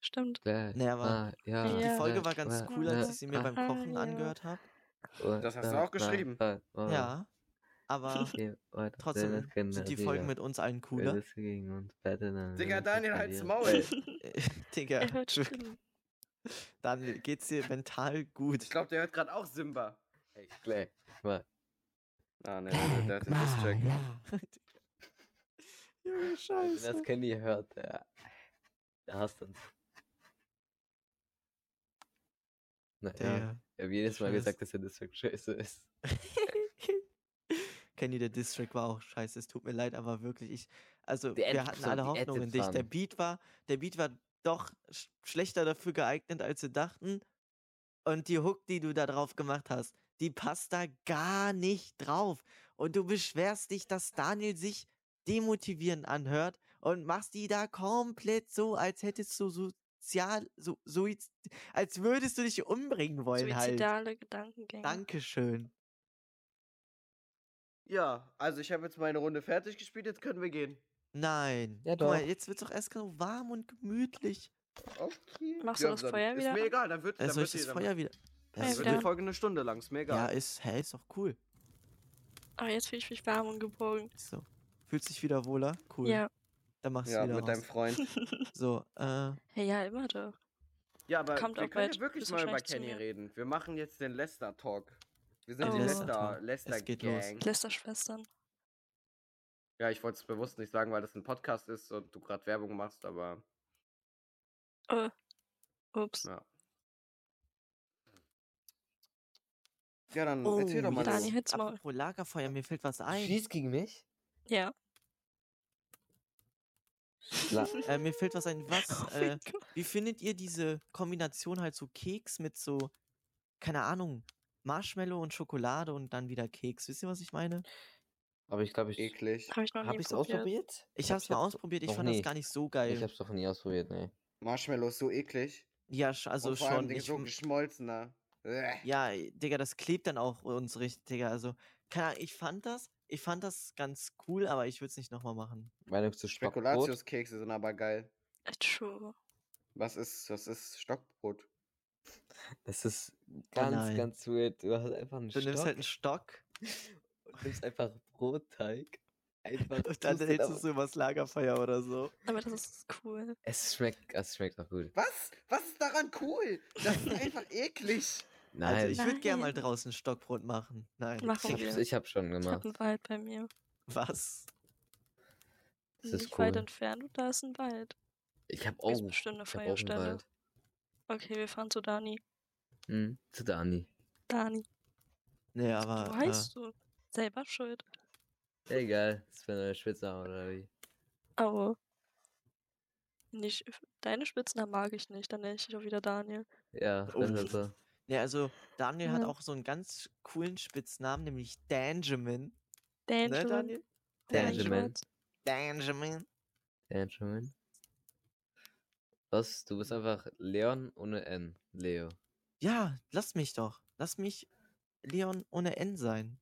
Speaker 2: Stimmt.
Speaker 3: Nee, aber
Speaker 5: mal, ja,
Speaker 3: Die
Speaker 2: Ja.
Speaker 3: Folge war ganz cool, als ich sie mir
Speaker 5: ah,
Speaker 3: beim
Speaker 2: Ah,
Speaker 3: Kochen
Speaker 2: ja.
Speaker 3: angehört habe.
Speaker 4: Das hast du auch geschrieben.
Speaker 5: ja,
Speaker 3: Ja, aber trotzdem sind die
Speaker 5: Digga.
Speaker 3: Folgen mit uns allen cooler.
Speaker 4: Digga, Daniel, halt's. Maul. (laughs) (laughs)
Speaker 3: Digga, dann geht's dir mental gut.
Speaker 4: Ich glaube, der hört gerade auch Simba.
Speaker 5: Ey, gleich mal.
Speaker 4: Ah, ne, der, der hat den Distrack.
Speaker 3: ja. (laughs) Junge,
Speaker 5: Wenn
Speaker 3: Scheiße.
Speaker 5: das Kenny hört, der, der hasst uns. Naja,
Speaker 3: Der,
Speaker 5: ich habe jedes Mal gesagt, dass er das für scheiße ist. (laughs)
Speaker 3: Kenny, der District war auch scheiße. Es tut mir leid, aber wirklich, ich, also wir hatten alle Hoffnung in dich. Der Beat war, der Beat war doch sch schlechter dafür geeignet, als wir dachten. Und die Hook, die du da drauf gemacht hast, die passt da gar nicht drauf. Und du beschwerst dich, dass Daniel sich demotivierend anhört und machst die da komplett so, als hättest du sozial, so, so, als würdest du dich umbringen wollen halt.
Speaker 2: Suizidale Gedankengänge.
Speaker 3: Dankeschön.
Speaker 4: Ja, also ich habe jetzt meine Runde fertig gespielt, jetzt können wir gehen.
Speaker 3: Nein.
Speaker 5: Ja,
Speaker 3: Guck mal,
Speaker 5: doch.
Speaker 3: jetzt wird's doch erst so warm und gemütlich.
Speaker 4: Okay.
Speaker 2: Machst du das
Speaker 4: dann
Speaker 2: Feuer
Speaker 4: ist
Speaker 2: wieder
Speaker 4: mir
Speaker 2: an?
Speaker 4: egal, dann wird, dann wird die,
Speaker 3: das
Speaker 4: dann
Speaker 3: Feuer wieder?
Speaker 4: dann
Speaker 2: Ja,
Speaker 4: wird die Folge eine Stunde lang, ist mir
Speaker 3: Ja,
Speaker 4: egal.
Speaker 3: ist, hä, ist doch cool.
Speaker 2: Aber jetzt fühle ich mich warm und geborgen.
Speaker 3: So. Fühlst dich wieder wohler? Cool.
Speaker 2: Ja.
Speaker 3: Dann machst
Speaker 4: Ja,
Speaker 3: du wieder
Speaker 4: mit deinem
Speaker 3: raus.
Speaker 4: Freund. (laughs)
Speaker 3: So, äh,
Speaker 2: Hey, ja, immer doch.
Speaker 4: Ja, aber
Speaker 2: Kommt
Speaker 4: wir
Speaker 2: auch
Speaker 4: können ja wirklich mal über Kenny
Speaker 2: mir.
Speaker 4: reden. Wir machen jetzt den Lester-Talk. Wir sind
Speaker 2: Oh.
Speaker 4: die Lester,
Speaker 3: Lester-Talk.
Speaker 4: Lester
Speaker 3: Es geht los.
Speaker 4: Gang.
Speaker 2: Lästerschwestern.
Speaker 4: Ja, ich wollte es bewusst nicht sagen, weil das ein Podcast ist und du gerade Werbung machst, aber
Speaker 2: Oh. Ups.
Speaker 4: ja. Ja, dann
Speaker 3: oh,
Speaker 4: erzähl doch mal.
Speaker 3: jetzt,
Speaker 2: Dani, halt's Maul.
Speaker 3: apropos Lagerfeuer, mir fällt was ein.
Speaker 5: Schieß gegen mich?
Speaker 2: Ja. (laughs)
Speaker 3: Äh, mir fällt was ein. Was,
Speaker 2: Oh
Speaker 3: äh, wie findet ihr diese Kombination halt so Keks mit so, keine Ahnung, Marshmallow und Schokolade und dann wieder Keks? Wisst ihr, was ich meine?
Speaker 5: Aber ich glaube, ich.
Speaker 4: Eklig.
Speaker 2: Habe ich probiert.
Speaker 5: ausprobiert?
Speaker 3: Ich
Speaker 5: glaub,
Speaker 3: hab's mal ausprobiert, ich fand
Speaker 5: nie.
Speaker 3: das gar nicht so
Speaker 5: Ich
Speaker 3: geil.
Speaker 5: hab's doch nie ausprobiert, ne.
Speaker 4: Marshmallow ist so eklig.
Speaker 3: Ja, also
Speaker 4: und vor allem
Speaker 3: schon.
Speaker 4: Ding
Speaker 3: Ich,
Speaker 4: so geschmolzener. Bäh.
Speaker 3: Ja, Digga, das klebt dann auch uns richtig, Digga. Also, keine Ahnung, ich fand das, ich fand das ganz cool, aber ich würde es nicht nochmal machen.
Speaker 5: Meinung zu Stockbrot?
Speaker 4: Spekulatiuskekse sind aber geil.
Speaker 2: Äh, True.
Speaker 4: Was ist, was ist Stockbrot?
Speaker 5: Das ist ganz,
Speaker 3: nein.
Speaker 5: ganz weird. Du hast einfach einen
Speaker 3: Du
Speaker 5: Stock
Speaker 3: nimmst halt einen Stock (laughs)
Speaker 5: und nimmst einfach Brotteig. Einfach
Speaker 3: und dann hältst du so übers Lagerfeuer oder so.
Speaker 2: Aber das ist cool.
Speaker 5: Es schmeckt, es schmeckt auch gut.
Speaker 4: Was? Was ist daran cool? Das ist (laughs) einfach eklig.
Speaker 5: Nein,
Speaker 3: also, ich würde gerne mal draußen Stockbrot machen. Nein.
Speaker 2: Machen
Speaker 5: ich, ich hab schon
Speaker 2: Ich
Speaker 5: gemacht.
Speaker 2: habe einen Wald bei mir.
Speaker 3: Was?
Speaker 5: Das
Speaker 2: Nicht
Speaker 5: ist
Speaker 2: weit
Speaker 5: cool.
Speaker 2: entfernt und da ist ein Wald.
Speaker 5: Ich hab
Speaker 2: Hier ist
Speaker 5: auch.
Speaker 2: bestimmt eine
Speaker 5: Ich hab auch einen
Speaker 2: Feuerstelle.
Speaker 5: Wald.
Speaker 2: Okay, wir fahren zu Dani.
Speaker 5: Hm, zu Dani.
Speaker 2: Dani.
Speaker 3: Nee, aber.
Speaker 2: Wo
Speaker 3: Äh,
Speaker 2: heißt du? Selber schuld.
Speaker 5: Egal, das ist für eine Spitzname oder wie?
Speaker 2: Aber. Nicht, deine Spitznamen mag ich nicht, dann nenne ich dich auch wieder Daniel.
Speaker 5: Ja,
Speaker 3: Oh.
Speaker 5: besser so.
Speaker 3: nee, also Daniel hat
Speaker 2: Ja.
Speaker 3: auch so einen ganz coolen Spitznamen, nämlich Danjamin.
Speaker 2: Daniel.
Speaker 3: Ne, Daniel?
Speaker 5: Danjamin.
Speaker 3: Danjamin.
Speaker 5: Benjamin. Was? Du bist einfach Leon ohne N. Leo.
Speaker 3: Ja, lass mich doch. Lass mich Leon ohne N sein.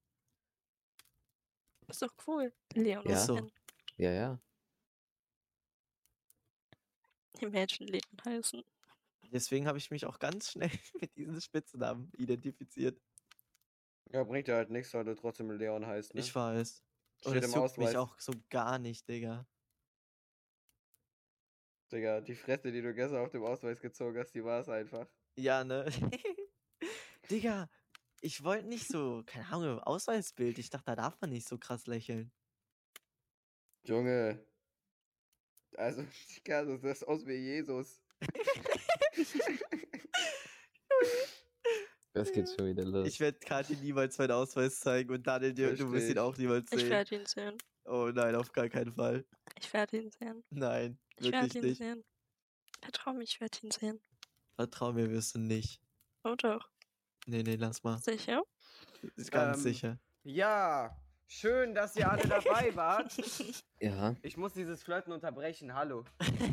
Speaker 2: Ist doch cool. Leon
Speaker 5: Ja.
Speaker 2: ist
Speaker 3: So.
Speaker 5: Ja, ja.
Speaker 2: die Menschen Leon heißen.
Speaker 3: Deswegen habe ich mich auch ganz schnell (laughs) mit diesem Spitznamen identifiziert.
Speaker 4: Ja, bringt ja halt nichts, weil du trotzdem Leon heißt, ne?
Speaker 3: Ich weiß. Und
Speaker 4: Steht im
Speaker 3: juckt mich
Speaker 4: Ausweis.
Speaker 3: auch so gar nicht, Digga.
Speaker 4: Digga, die Fresse, die du gestern auf dem Ausweis gezogen hast, die war es einfach.
Speaker 3: Ja, ne? (laughs) Digga, ich wollte nicht so, keine Ahnung, Ausweisbild. Ich dachte, da darf man nicht so krass lächeln.
Speaker 4: Junge. Also, (laughs) Digga, das ist aus wie Jesus. (laughs)
Speaker 5: Das geht schon wieder los.
Speaker 3: Ich werde Kathi niemals meinen Ausweis zeigen und Daniel, dir- du wirst ihn auch niemals
Speaker 2: Ich
Speaker 3: sehen.
Speaker 2: werde ihn sehen.
Speaker 3: Oh nein, auf gar keinen Fall.
Speaker 2: Ich werde ihn sehen.
Speaker 3: Nein,
Speaker 2: Ich werde
Speaker 3: wirklich
Speaker 2: ihn
Speaker 3: nicht.
Speaker 2: sehen. Vertrau mir, ich werde ihn sehen.
Speaker 3: Vertrau mir, wirst du nicht.
Speaker 2: Oh doch.
Speaker 3: Nee, nee, lass mal.
Speaker 2: Sicher?
Speaker 3: Ist ganz
Speaker 4: Ähm,
Speaker 3: sicher.
Speaker 4: Ja, schön, dass ihr alle dabei (laughs) wart.
Speaker 5: ja.
Speaker 4: Ich muss dieses Flirten unterbrechen, hallo.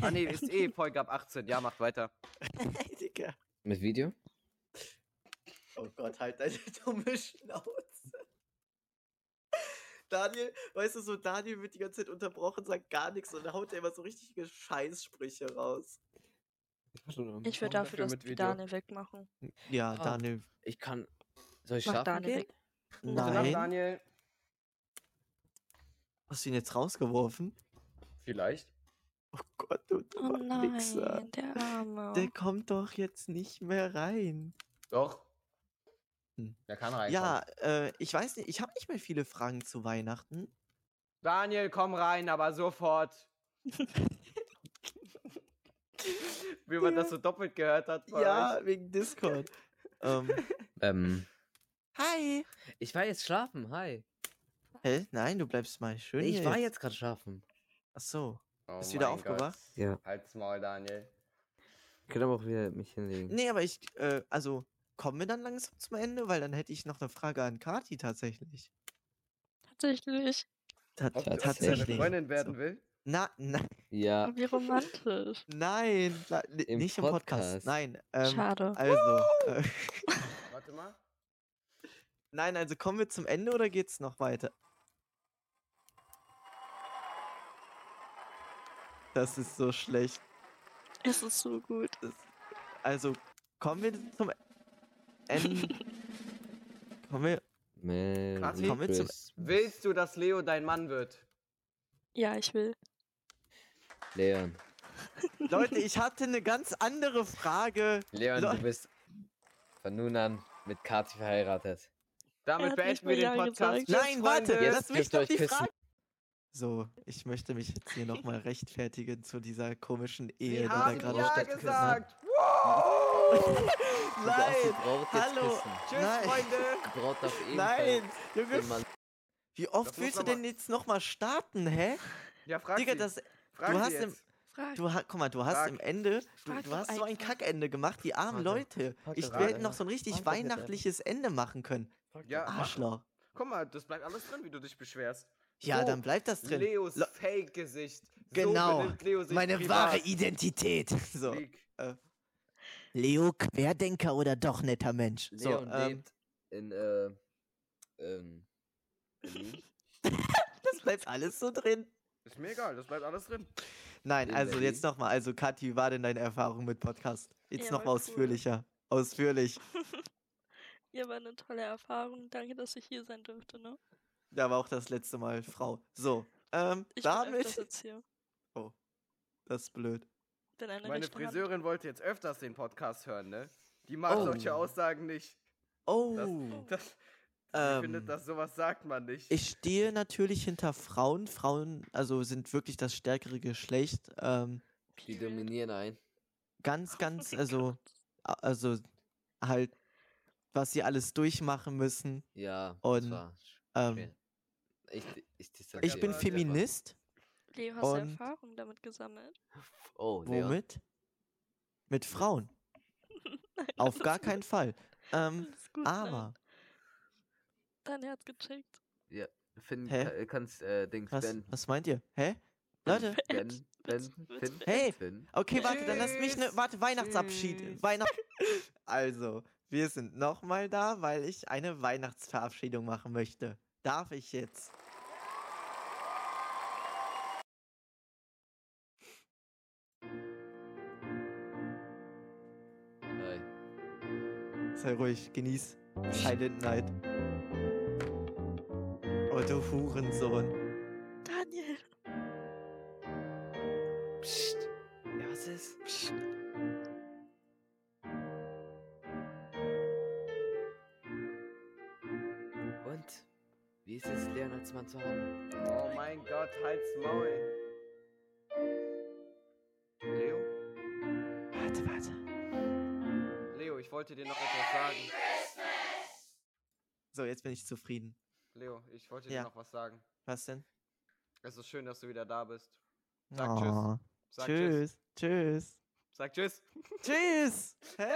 Speaker 4: Ah nee, ist eh (laughs) Folge ab 18. Ja, macht weiter. (laughs)
Speaker 3: Digga.
Speaker 5: Mit Video?
Speaker 3: Oh Gott, halt deine dumme Schnauze. Daniel, weißt du so, Daniel wird die ganze Zeit unterbrochen, sagt gar nichts und haut er immer so richtige Scheißsprüche raus.
Speaker 2: Ich will
Speaker 4: Warum
Speaker 2: dafür,
Speaker 4: dafür
Speaker 2: dass
Speaker 4: Video?
Speaker 2: Daniel wegmachen.
Speaker 3: Ja,
Speaker 5: Ah.
Speaker 3: Daniel.
Speaker 5: Ich kann. Soll ich
Speaker 2: Mach
Speaker 5: schlafen
Speaker 2: Daniel
Speaker 5: gehen?
Speaker 2: weg.
Speaker 4: Nacht,
Speaker 3: Nein.
Speaker 4: Daniel.
Speaker 3: Hast du ihn jetzt rausgeworfen?
Speaker 4: Vielleicht.
Speaker 3: Oh Gott, du
Speaker 2: Oh
Speaker 3: dummer Wichser.
Speaker 2: nein, der Arme.
Speaker 3: Der kommt doch jetzt nicht mehr rein.
Speaker 4: Doch.
Speaker 3: Hm.
Speaker 4: Der kann rein.
Speaker 3: Ja, äh, ich weiß nicht, ich habe nicht mehr viele Fragen zu Weihnachten.
Speaker 4: Daniel, komm rein, aber sofort. (laughs) Wie man das so doppelt gehört hat.
Speaker 3: Ja,
Speaker 4: euch.
Speaker 3: wegen Discord. (laughs) ähm,
Speaker 5: Ähm.
Speaker 3: hi.
Speaker 5: Ich war jetzt schlafen. Hi.
Speaker 3: Hä? Nein, du bleibst mal schön
Speaker 5: ich
Speaker 3: hier
Speaker 5: war jetzt gerade schlafen.
Speaker 3: Ach so.
Speaker 4: Oh
Speaker 3: Bist wieder
Speaker 4: Gott.
Speaker 3: aufgewacht?
Speaker 5: Ja.
Speaker 4: Halt's Maul, Daniel.
Speaker 5: Ich kann aber auch wieder mich hinlegen.
Speaker 3: Nee, aber ich, äh, also, kommen wir dann langsam zum Ende? Weil dann hätte ich noch eine Frage an Kati tatsächlich.
Speaker 2: Tatsächlich.
Speaker 3: Ta
Speaker 4: Ob, ob sie deine
Speaker 3: tatsächlich.
Speaker 4: Freundin werden will?
Speaker 3: Na, na,
Speaker 5: Ja.
Speaker 2: Wie romantisch.
Speaker 3: nein,
Speaker 5: Im
Speaker 3: nicht im Podcast.
Speaker 5: Podcast.
Speaker 3: Nein, ähm,
Speaker 2: Schade.
Speaker 3: also, äh, (laughs)
Speaker 4: Warte mal.
Speaker 3: nein, also kommen wir zum Ende oder geht's noch weiter? Das ist so schlecht.
Speaker 2: Es ist so gut.
Speaker 3: Also, kommen wir zum Ende. (laughs) kommen wir.
Speaker 5: Merry?
Speaker 3: Kommen wir zum-.
Speaker 4: Willst du, dass Leo dein Mann wird?
Speaker 2: Ja, ich will.
Speaker 5: Leon.
Speaker 3: Leute, ich hatte eine ganz andere Frage.
Speaker 5: Leon,
Speaker 3: Leon.
Speaker 5: du bist von nun an mit Kati verheiratet.
Speaker 4: Damit beenden wir den Podcast.
Speaker 2: gesagt.
Speaker 3: Nein, warte.
Speaker 5: Jetzt
Speaker 3: lass mich die
Speaker 5: küssen.
Speaker 3: Frage. So, ich möchte mich jetzt hier nochmal rechtfertigen zu dieser komischen Ehe,
Speaker 4: Sie
Speaker 3: die da gerade
Speaker 4: ja
Speaker 3: stattgefunden
Speaker 4: gesagt. (laughs)
Speaker 3: hat.
Speaker 5: Die
Speaker 3: Nein, hallo.
Speaker 5: küssen.
Speaker 4: Tschüss,
Speaker 3: Nein.
Speaker 4: Freunde.
Speaker 5: Braut darf
Speaker 3: Nein, Junge, wie oft willst du denn jetzt nochmal starten, hä?
Speaker 4: Ja, frag
Speaker 3: Digga,
Speaker 4: sie.
Speaker 3: das,
Speaker 4: frag
Speaker 3: du hast
Speaker 4: jetzt.
Speaker 3: im-
Speaker 2: Frag.
Speaker 3: du, guck mal, du hast
Speaker 4: Frag.
Speaker 3: im Ende, du, du hast so ein. Kackende gemacht, die armen. Leute.
Speaker 5: Frag
Speaker 3: Ich
Speaker 4: einfach.
Speaker 3: noch so ein richtig weihnachtliches Ende machen können.
Speaker 4: Ja.
Speaker 3: Arschloch.
Speaker 4: Guck mal, das bleibt alles drin, wie du dich beschwerst.
Speaker 3: Ja,
Speaker 4: So,
Speaker 3: dann bleibt das drin.
Speaker 4: Leos
Speaker 3: Le-
Speaker 4: Fake-Gesicht. So
Speaker 3: Genau,
Speaker 4: benimmt Leo sich
Speaker 3: meine
Speaker 4: privat.
Speaker 3: wahre Identität. (laughs) So.
Speaker 4: Freak.
Speaker 3: Leo, Querdenker oder doch netter Mensch? So,
Speaker 5: Leon
Speaker 3: ähm,
Speaker 5: lebt in, äh, ähm, Berlin. (laughs)
Speaker 3: das bleibt alles so drin.
Speaker 4: Ist mir egal, das bleibt alles drin.
Speaker 3: Nein,
Speaker 5: In
Speaker 3: also
Speaker 5: Berlin.
Speaker 3: jetzt nochmal. Also, Kathi, wie war denn deine Erfahrung mit Podcast? Jetzt
Speaker 2: Ja,
Speaker 3: noch
Speaker 2: war cool.
Speaker 3: ausführlicher. Ausführlich. (laughs)
Speaker 2: Ja, war eine tolle Erfahrung. Danke, dass ich hier sein durfte, ne?
Speaker 3: Da war auch das letzte Mal Frau. So, ähm,
Speaker 2: Ich bin öfters
Speaker 3: damit.
Speaker 2: jetzt hier.
Speaker 3: Oh, das ist blöd.
Speaker 2: Bin eine
Speaker 4: Meine
Speaker 2: rechte Hand.
Speaker 4: Friseurin wollte jetzt öfters den Podcast hören, ne? Die mag
Speaker 3: Oh.
Speaker 4: solche Aussagen nicht.
Speaker 3: Oh,
Speaker 4: Das, ich
Speaker 3: ähm,
Speaker 4: finde, dass sowas sagt man nicht.
Speaker 3: ich stehe natürlich hinter Frauen. Frauen, also sind wirklich das stärkere Geschlecht. Ähm,
Speaker 5: Die dominieren ein.
Speaker 3: ganz, ganz, also, a- also halt, was sie alles durchmachen müssen.
Speaker 5: Ja,
Speaker 3: Und,
Speaker 5: das war sch-
Speaker 3: Ähm.
Speaker 5: Ich, ich,
Speaker 3: ich bin Feminist.
Speaker 2: Leo, hast du Erfahrung damit gesammelt?
Speaker 5: Oh, Leon.
Speaker 3: Womit? Mit Frauen. (laughs) Auf
Speaker 2: alles
Speaker 3: gar
Speaker 2: gut.
Speaker 3: keinen Fall. Ähm,
Speaker 2: gut,
Speaker 3: aber,
Speaker 2: nein. Dein Herz gecheckt.
Speaker 5: Ja, Finn,
Speaker 3: Hä?
Speaker 5: ka- kannst, äh, Dings,
Speaker 3: was,
Speaker 5: Ben.
Speaker 3: was meint ihr? Hä? Leute,
Speaker 5: Ben, Ben, Finn,
Speaker 3: Hey!
Speaker 5: Finn.
Speaker 3: Okay, warte, dann lass mich ne. Warte, Weihnachtsabschied. Weihnacht. (laughs) Also, wir sind nochmal da, weil ich eine Weihnachtsverabschiedung machen möchte. Darf ich jetzt?
Speaker 5: Hi.
Speaker 3: Sei ruhig, genieß Silent Night. Oh, du Hurensohn. Daniel.
Speaker 5: Psst. Ja, was ist? Psst. Und? Wie ist es, Leon als Mann zu haben?
Speaker 4: Oh mein Gott, halt's Maul. Leo?
Speaker 3: Warte, warte.
Speaker 4: Leo, ich wollte dir noch etwas sagen.
Speaker 3: So, jetzt bin ich zufrieden.
Speaker 4: Leo, ich wollte
Speaker 3: Ja.
Speaker 4: dir noch was sagen.
Speaker 3: Was denn?
Speaker 4: Es ist schön, dass du wieder da bist. Sag tschüss.
Speaker 3: Oh,
Speaker 4: Sag tschüss.
Speaker 3: tschüss. Tschüss.
Speaker 4: Sag tschüss.
Speaker 3: Tschüss. (laughs) Hä?